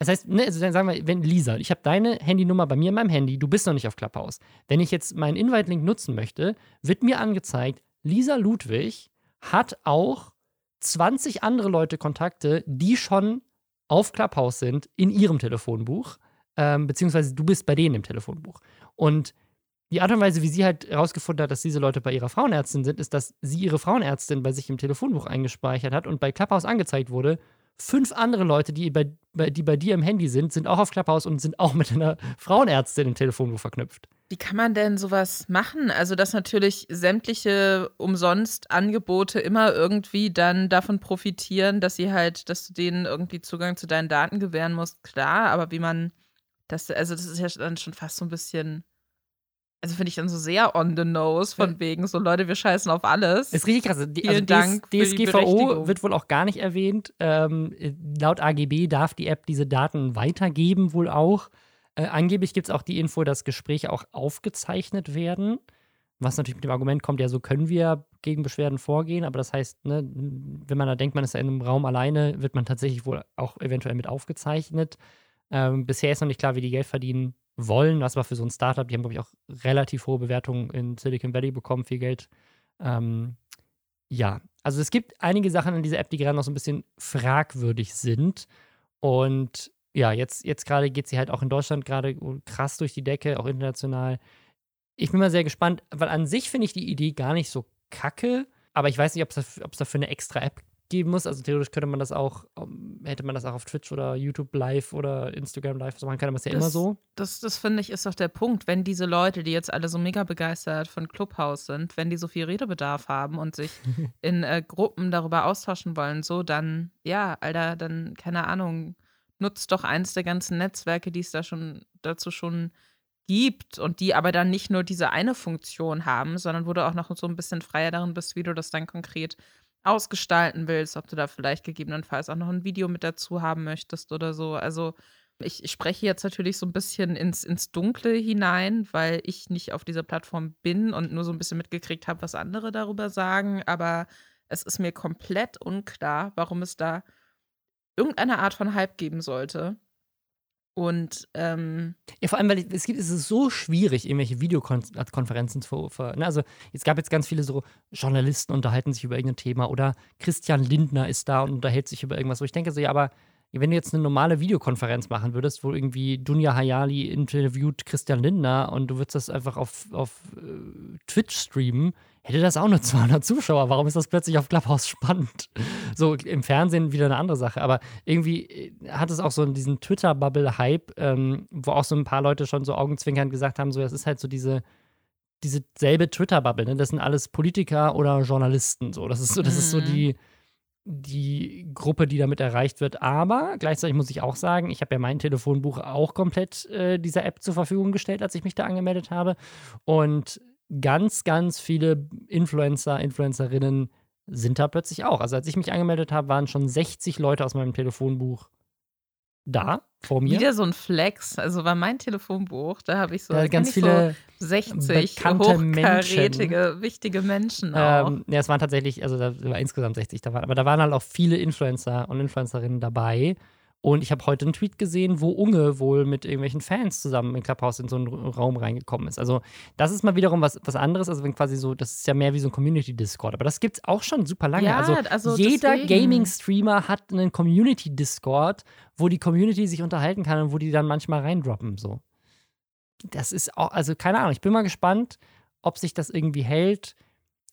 Das heißt, ne, also dann sagen wir, wenn Lisa, ich habe deine Handynummer bei mir in meinem Handy, du bist noch nicht auf Clubhouse. Wenn ich jetzt meinen Invite-Link nutzen möchte, wird mir angezeigt, Lisa Ludwig hat auch 20 andere Leute Kontakte, die schon auf Clubhouse sind in ihrem Telefonbuch, ähm, beziehungsweise du bist bei denen im Telefonbuch. Und die Art und Weise, wie sie halt herausgefunden hat, dass diese Leute bei ihrer Frauenärztin sind, ist, dass sie ihre Frauenärztin bei sich im Telefonbuch eingespeichert hat und bei Clubhouse angezeigt wurde. Fünf andere Leute, die bei, die bei dir im Handy sind, sind auch auf Clubhouse und sind auch mit einer Frauenärztin im Telefonbuch verknüpft. Wie kann man denn sowas machen? Also, dass natürlich sämtliche umsonst Angebote immer irgendwie dann davon profitieren, dass sie halt, dass du denen irgendwie Zugang zu deinen Daten gewähren musst, klar, aber wie man das, also das ist ja dann schon fast so ein bisschen, also finde ich dann so sehr on the nose, von wegen, so Leute, wir scheißen auf alles. Ist richtig krass. Die, Vielen also Dank die DSGVO wird wohl auch gar nicht erwähnt. Ähm, laut AGB darf die App diese Daten weitergeben, wohl auch. Äh, angeblich gibt es auch die Info, dass Gespräche auch aufgezeichnet werden. Was natürlich mit dem Argument kommt, ja, so können wir gegen Beschwerden vorgehen, aber das heißt, ne, wenn man da denkt, man ist ja in einem Raum alleine, wird man tatsächlich wohl auch eventuell mit aufgezeichnet. Ähm, bisher ist noch nicht klar, wie die Geld verdienen wollen, was aber für so ein Startup, die haben, glaube ich, auch relativ hohe Bewertungen in Silicon Valley bekommen, viel Geld. Ähm, ja, also es gibt einige Sachen in dieser App, die gerade noch so ein bisschen fragwürdig sind. Und ja, jetzt, jetzt gerade geht sie halt auch in Deutschland gerade krass durch die Decke, auch international. Ich bin mal sehr gespannt, weil an sich finde ich die Idee gar nicht so kacke, aber ich weiß nicht, ob es dafür eine extra App geben muss. Also theoretisch könnte man das auch, um, hätte man das auch auf Twitch oder YouTube live oder Instagram live so machen können, aber es ist ja immer Das- so. Das, das finde ich, ist doch der Punkt. Wenn diese Leute, die jetzt alle so mega begeistert von Clubhouse sind, wenn die so viel Redebedarf haben und sich in äh, Gruppen darüber austauschen wollen, so, dann, ja, Alter, dann, keine Ahnung, nutzt doch eins der ganzen Netzwerke, die es da schon dazu schon gibt und die aber dann nicht nur diese eine Funktion haben, sondern wo du auch noch so ein bisschen freier darin bist, wie du das dann konkret ausgestalten willst, ob du da vielleicht gegebenenfalls auch noch ein Video mit dazu haben möchtest oder so. Also ich, spreche jetzt natürlich so ein bisschen ins, ins Dunkle hinein, weil ich nicht auf dieser Plattform bin und nur so ein bisschen mitgekriegt habe, was andere darüber sagen. Aber es ist mir komplett unklar, warum es da irgendeine Art von Hype geben sollte. Und ähm, Ja, vor allem, weil es gibt, es ist so schwierig, irgendwelche Videokonferenzen zu ver. Ne? Also, es gab jetzt ganz viele so Journalisten unterhalten sich über irgendein Thema oder Christian Lindner ist da und unterhält sich über irgendwas, wo ich denke so, ja, aber wenn du jetzt eine normale Videokonferenz machen würdest, wo irgendwie Dunja Hayali interviewt Christian Lindner und du würdest das einfach auf, auf äh, Twitch streamen, hätte das auch nur 200 Zuschauer. Warum ist das plötzlich auf Clubhouse spannend? So im Fernsehen wieder eine andere Sache. Aber irgendwie äh, hat es auch so diesen Twitter-Bubble-Hype, ähm, wo auch so ein paar Leute schon so augenzwinkernd gesagt haben, so, das ist halt so diese diese selbe Twitter-Bubble, ne? Das sind alles Politiker oder Journalisten. So. Das ist so, das ist so Mhm. die, die Gruppe, die damit erreicht wird. Aber gleichzeitig muss ich auch sagen, ich habe ja mein Telefonbuch auch komplett äh, dieser App zur Verfügung gestellt, als ich mich da angemeldet habe. Und ganz, ganz viele Influencer, Influencerinnen sind da plötzlich auch. Also als ich mich angemeldet habe, waren schon 60 Leute aus meinem Telefonbuch da vor mir. wieder so ein Flex. Also war mein Telefonbuch, da habe ich so, da ganz viele so 60 bekannte hochkarätige, wichtige Menschen auch. Ähm, ja, es waren tatsächlich, also da war insgesamt 60 da waren, aber da waren halt auch viele Influencer und Influencerinnen dabei. Und ich habe heute einen Tweet gesehen, wo Unge wohl mit irgendwelchen Fans zusammen in Clubhouse in so einen Raum reingekommen ist. Also, das ist mal wiederum was, was anderes. Also, wenn quasi so, das ist ja mehr wie so ein Community-Discord. Aber das gibt es auch schon super lange. Ja, also, also jeder. Gaming-Streamer hat einen Community-Discord, wo die Community sich unterhalten kann und wo die dann manchmal reindroppen. So. Das ist auch, also keine Ahnung, ich bin mal gespannt, ob sich das irgendwie hält.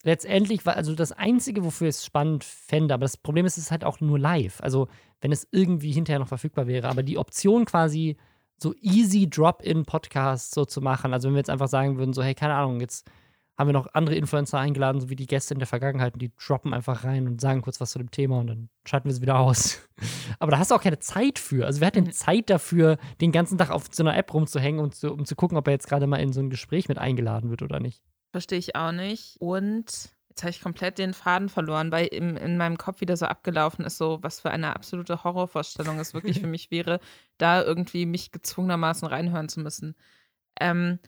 Letztendlich war also das Einzige, wofür ich es spannend fände, aber das Problem ist, es ist halt auch nur live. Also, wenn es irgendwie hinterher noch verfügbar wäre. Aber die Option quasi so easy Drop-in-Podcasts so zu machen, also wenn wir jetzt einfach sagen würden, so, hey, keine Ahnung, jetzt haben wir noch andere Influencer eingeladen, so wie die Gäste in der Vergangenheit, und die droppen einfach rein und sagen kurz was zu dem Thema und dann schalten wir sie wieder aus. Aber da hast du auch keine Zeit für. Also wer hat denn Mhm. Zeit dafür, den ganzen Tag auf so einer App rumzuhängen und zu, um zu gucken, ob er jetzt gerade mal in so ein Gespräch mit eingeladen wird oder nicht? Verstehe ich auch nicht. Und jetzt habe ich komplett den Faden verloren, weil im, in meinem Kopf wieder so abgelaufen ist, so was für eine absolute Horrorvorstellung es wirklich für mich wäre, da irgendwie mich gezwungenermaßen reinhören zu müssen. Ähm,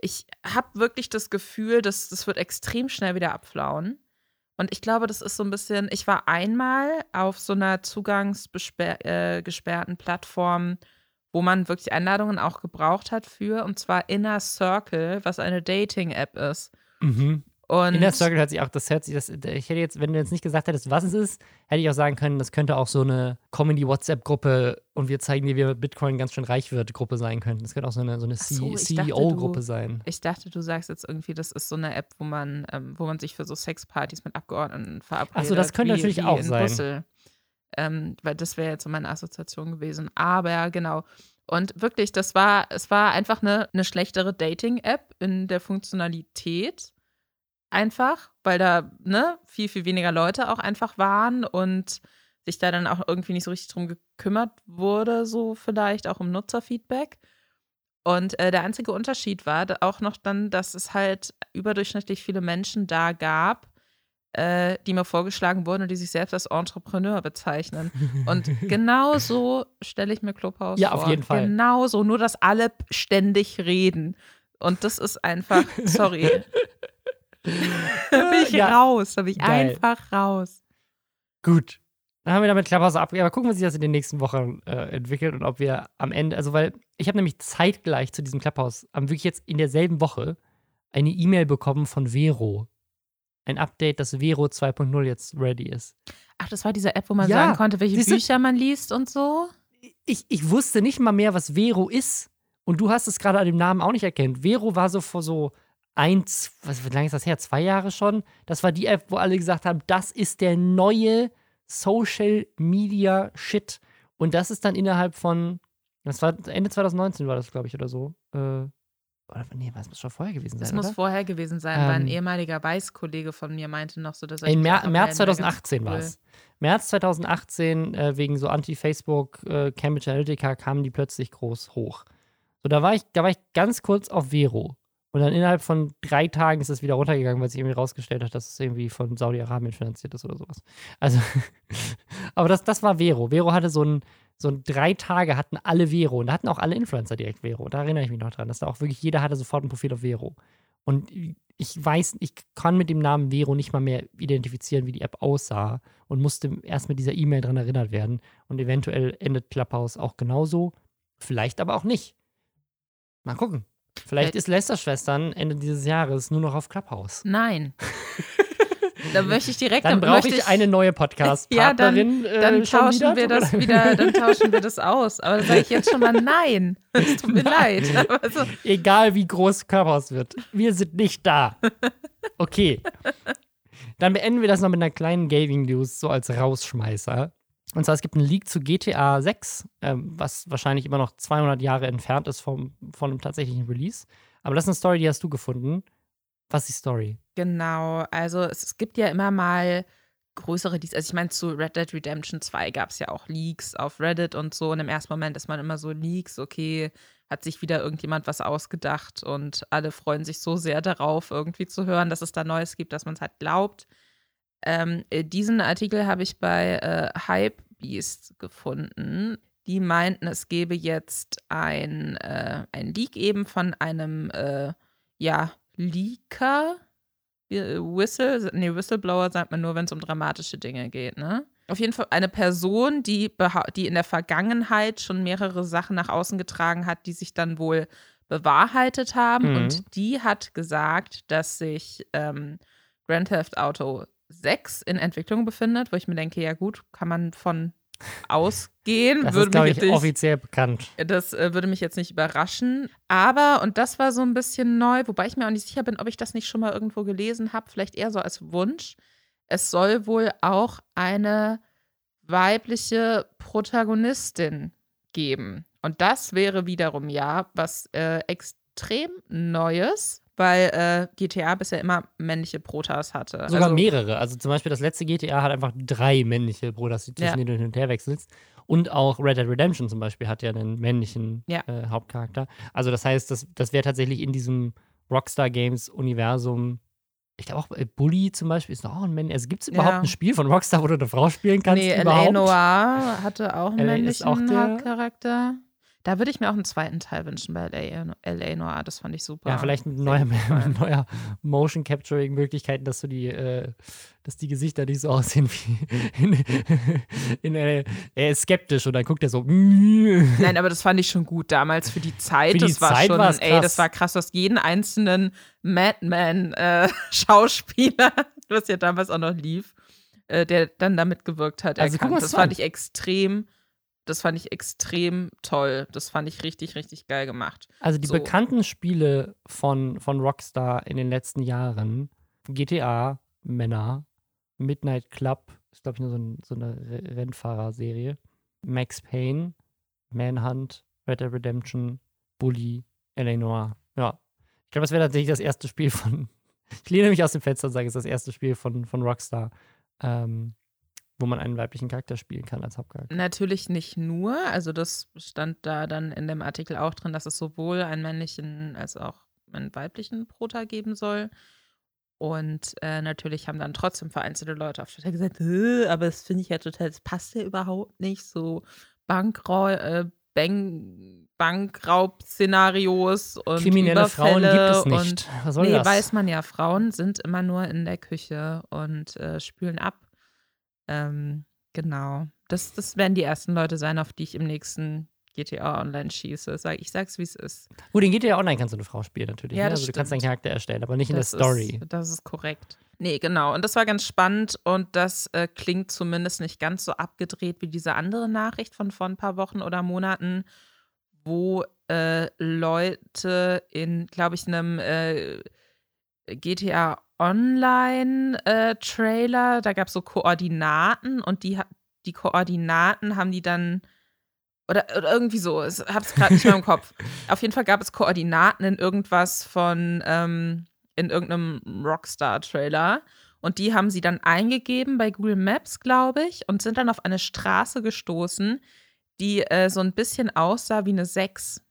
ich habe wirklich das Gefühl, dass das wird extrem schnell wieder abflauen. Und ich glaube, das ist so ein bisschen, ich war einmal auf so einer zugangsgesperrten äh, Plattform, wo man wirklich Einladungen auch gebraucht hat für, und zwar Inner Circle, was eine Dating-App ist. Mhm. Und Inner Circle hört sich auch, das hört sich, das, ich hätte jetzt, wenn du jetzt nicht gesagt hättest, was es ist, hätte ich auch sagen können, das könnte auch so eine Comedy-WhatsApp-Gruppe und wir zeigen dir, wie Bitcoin ganz schön reich wird, Gruppe sein könnte. Das könnte auch so eine, so eine so, CEO-Gruppe du- sein. ich dachte, du sagst jetzt irgendwie, das ist so eine App, wo man, ähm, wo man sich für so Sexpartys mit Abgeordneten verabredet. Ach so, das könnte wie, natürlich wie auch in sein. Brüssel. Ähm, weil das wäre jetzt so meine Assoziation gewesen. Aber genau. Und wirklich, das war, es war einfach eine, eine schlechtere Dating-App in der Funktionalität. Einfach, weil da ne, viel, viel weniger Leute auch einfach waren und sich da dann auch irgendwie nicht so richtig drum gekümmert wurde, so vielleicht auch um Nutzerfeedback. Und äh, der einzige Unterschied war auch noch dann, dass es halt überdurchschnittlich viele Menschen da gab, äh, die mir vorgeschlagen wurden und die sich selbst als Entrepreneur bezeichnen. Und genau so stelle ich mir Clubhouse Ja, vor. auf jeden Fall. Genau so, nur dass alle ständig reden. Und das ist einfach, sorry, da bin ich Ja, raus, da bin ich geil. einfach raus. Gut. Dann haben wir damit Clubhouse abgegeben. Aber gucken, wie sich das in den nächsten Wochen äh, entwickelt und ob wir am Ende, also weil ich habe nämlich zeitgleich zu diesem Clubhouse, am wirklich jetzt in derselben Woche, eine E-Mail bekommen von Vero. Ein Update, dass Vero 2.0 jetzt ready ist. Ach, das war diese App, wo man Ja, sagen konnte, welche siehste- Bücher man liest und so. Ich, ich wusste nicht mal mehr, was Vero ist. Und du hast es gerade an dem Namen auch nicht erkannt. Vero war so vor so eins, was, wie lange ist das her? Zwei Jahre schon? Das war die App, wo alle gesagt haben, das ist der neue Social Media Shit. Und das ist dann innerhalb von, das war Ende 2019 war das, glaube ich, oder so. Äh, oder, nee, was muss schon vorher gewesen sein, Das muss oder? vorher gewesen sein, weil ein Ähm, ehemaliger Weiß-Kollege von mir meinte noch so, dass er In Mer März wäre ganz 2018 war es. März 2018, äh, wegen so Anti-Facebook, äh, Cambridge Analytica, kamen die plötzlich groß hoch. So, da war ich, da war ich ganz kurz auf Vero. Und dann innerhalb von drei Tagen ist es wieder runtergegangen, weil sich irgendwie rausgestellt hat, dass es irgendwie von Saudi-Arabien finanziert ist oder sowas. Also, aber das, das war Vero. Vero hatte so ein, so ein drei Tage hatten alle Vero und da hatten auch alle Influencer direkt Vero. Da erinnere ich mich noch dran, dass da auch wirklich jeder hatte sofort ein Profil auf Vero. Und ich weiß, ich kann mit dem Namen Vero nicht mal mehr identifizieren, wie die App aussah und musste erst mit dieser E-Mail dran erinnert werden. Und eventuell endet Clubhouse auch genauso. Vielleicht aber auch nicht. Mal gucken. Vielleicht Äh, ist Lester-Schwestern Ende dieses Jahres nur noch auf Clubhouse. Nein. da möchte ich direkt Dann brauche möchte ich eine neue Podcast-Partnerin. Ja, dann äh, schon tauschen wieder. wir das wieder, dann tauschen wir das aus. Aber da sage ich jetzt schon mal nein. Es tut mir leid. So, Egal wie groß Clubhouse wird. Wir sind nicht da. Okay. Dann beenden wir das noch mit einer kleinen Gaming-News, so als Rausschmeißer. Und zwar, es gibt einen Leak zu GTA 6, ähm, was wahrscheinlich immer noch 200 Jahre entfernt ist vom, von einem tatsächlichen Release. Aber das ist eine Story, die hast du gefunden. Was ist die Story? genau. Also es, es gibt ja immer mal größere Leaks. Also ich meine, zu Red Dead Redemption 2 gab es ja auch Leaks auf Reddit und so. Und im ersten Moment ist man immer so Leaks, okay, hat sich wieder irgendjemand was ausgedacht und alle freuen sich so sehr darauf, irgendwie zu hören, dass es da Neues gibt, dass man es halt glaubt. Ähm, äh, diesen Artikel habe ich bei äh, Hypebeast gefunden. Die meinten, es gebe jetzt ein, äh, ein Leak eben von einem, äh, ja, Leaker. Wie- Whistle, nee, Whistleblower sagt man nur, wenn es um dramatische Dinge geht, ne? auf jeden Fall eine Person, die, die in der Vergangenheit schon mehrere Sachen nach außen getragen hat, die sich dann wohl bewahrheitet haben. Mhm. Und die hat gesagt, dass sich ähm, Grand Theft Auto 6 in Entwicklung befindet, wo ich mir denke, ja gut, kann man von ausgehen. Das würde ist, glaube ich, nicht, offiziell bekannt. Das äh, würde mich jetzt nicht überraschen. Aber, und das war so ein bisschen neu, wobei ich mir auch nicht sicher bin, ob ich das nicht schon mal irgendwo gelesen habe, vielleicht eher so als Wunsch. Es soll wohl auch eine weibliche Protagonistin geben. Und das wäre wiederum ja was äh, extrem Neues, weil äh, GTA bisher immer männliche Protas hatte. Sogar also, mehrere. Also zum Beispiel das letzte GTA hat einfach drei männliche Protas, zwischen ja. denen du hin und her wechselst. Und auch Red Dead Redemption zum Beispiel hat ja einen männlichen ja. äh, Hauptcharakter. Also das heißt, das, das wäre tatsächlich in diesem Rockstar Games Universum ich glaube auch äh, Bully zum Beispiel ist auch ein Männchen. Also gibt es überhaupt ja. ein Spiel von Rockstar, wo du eine Frau spielen kannst? Nee, L.A. Noir hatte auch einen männlichen Hauptcharakter. Da würde ich mir auch einen zweiten Teil wünschen bei LA, LA Noir. Das fand ich super. Ja, vielleicht mit neuer, neuer Motion Capturing Möglichkeiten, dass du die, äh, dass die Gesichter nicht so aussehen wie in, in äh, er ist skeptisch und dann guckt er so. Nein, aber das fand ich schon gut damals für die Zeit. Für die das war Zeit schon, ey, das war krass, dass jeden einzelnen Madman äh, Schauspieler, was ja damals auch noch lief, äh, der dann damit gewirkt hat, also, erkannt. Das fand ich extrem das fand ich extrem toll. Das fand ich richtig, richtig geil gemacht. Also die so. bekannten Spiele von, von Rockstar in den letzten Jahren, GTA, Männer, Midnight Club, ist glaube ich nur so, ein, so eine Rennfahrerserie, Max Payne, Manhunt, Red Dead Redemption, Bully, L.A. Noir. Ja, ich glaube, das wäre tatsächlich das erste Spiel von, ich lehne mich aus dem Fenster und sage, es ist das erste Spiel von, von Rockstar, ähm, wo man einen weiblichen Charakter spielen kann als Hauptcharakter. Natürlich nicht nur. Also das stand da dann in dem Artikel auch drin, dass es sowohl einen männlichen als auch einen weiblichen Prota geben soll. Und äh, natürlich haben dann trotzdem vereinzelte Leute auf Twitter gesagt, aber das finde ich ja total, das passt ja überhaupt nicht. So Bankrau äh, Bank Bankraub-Szenarios und Kriminelle Frauen gibt es nicht. Was soll nee, das? weiß man ja. Frauen sind immer nur in der Küche und äh, spülen ab. Ähm, genau. Das, das werden die ersten Leute sein, auf die ich im nächsten GTA Online schieße. Sag, ich sag's, wie es ist. Gut, in GTA Online kannst du eine Frau spielen, natürlich. Ja, ne? Also du kannst deinen Charakter erstellen, aber nicht das in der Story. Ist, das ist korrekt. Nee, genau. Und das war ganz spannend und das äh, klingt zumindest nicht ganz so abgedreht wie diese andere Nachricht von vor ein paar Wochen oder Monaten, wo äh, Leute in, glaube ich, einem äh, GTA Online-Trailer, äh, da gab es so Koordinaten und die, die Koordinaten haben die dann oder, oder irgendwie so, ich hab's gerade nicht mehr im Kopf. Auf jeden Fall gab es Koordinaten in irgendwas von, ähm, in irgendeinem Rockstar-Trailer. Und die haben sie dann eingegeben bei Google Maps, glaube ich, und sind dann auf eine Straße gestoßen, die äh, so ein bisschen aussah wie eine 6.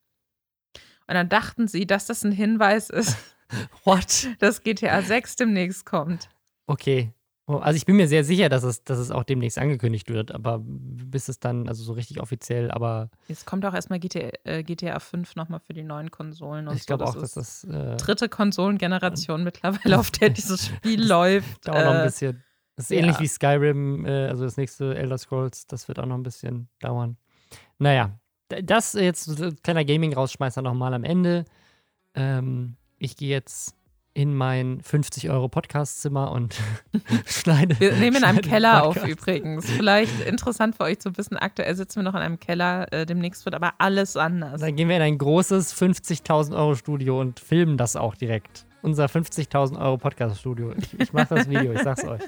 Und dann dachten sie, dass das ein Hinweis ist What? Dass GTA 6 demnächst kommt. Okay. Oh, also ich bin mir sehr sicher, dass es, dass es auch demnächst angekündigt wird, aber bis es dann, also so richtig offiziell, aber. Jetzt kommt auch erstmal GTA, äh, GTA 5 nochmal für die neuen Konsolen und Ich glaube so. auch, dass das. Äh, dritte Konsolengeneration mittlerweile, auf der dieses Spiel läuft. Dauert äh, noch ein äh, bisschen. Das ist ja. ähnlich wie Skyrim, äh, also das nächste Elder Scrolls, das wird auch noch ein bisschen dauern. Naja, das jetzt ein kleiner Gaming-Rausschmeißer nochmal am Ende. Ähm, ich gehe jetzt in mein 50 Euro Podcastzimmer und schneide. Wir nehmen in einem Keller auf übrigens. Vielleicht interessant für euch zu wissen, aktuell sitzen wir noch in einem Keller, äh, demnächst wird aber alles anders. Dann gehen wir in ein großes 50.000 Euro Studio und filmen das auch direkt. Unser 50.000 Euro Podcast-Studio. Ich, ich mache das Video, ich sag's euch.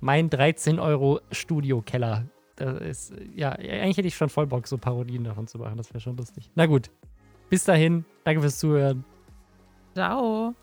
Mein 13 Euro Studio-Keller. Das ist, ja, eigentlich hätte ich schon voll Bock, so Parodien davon zu machen. Das wäre schon lustig. Na gut, bis dahin, danke fürs Zuhören. Ciao.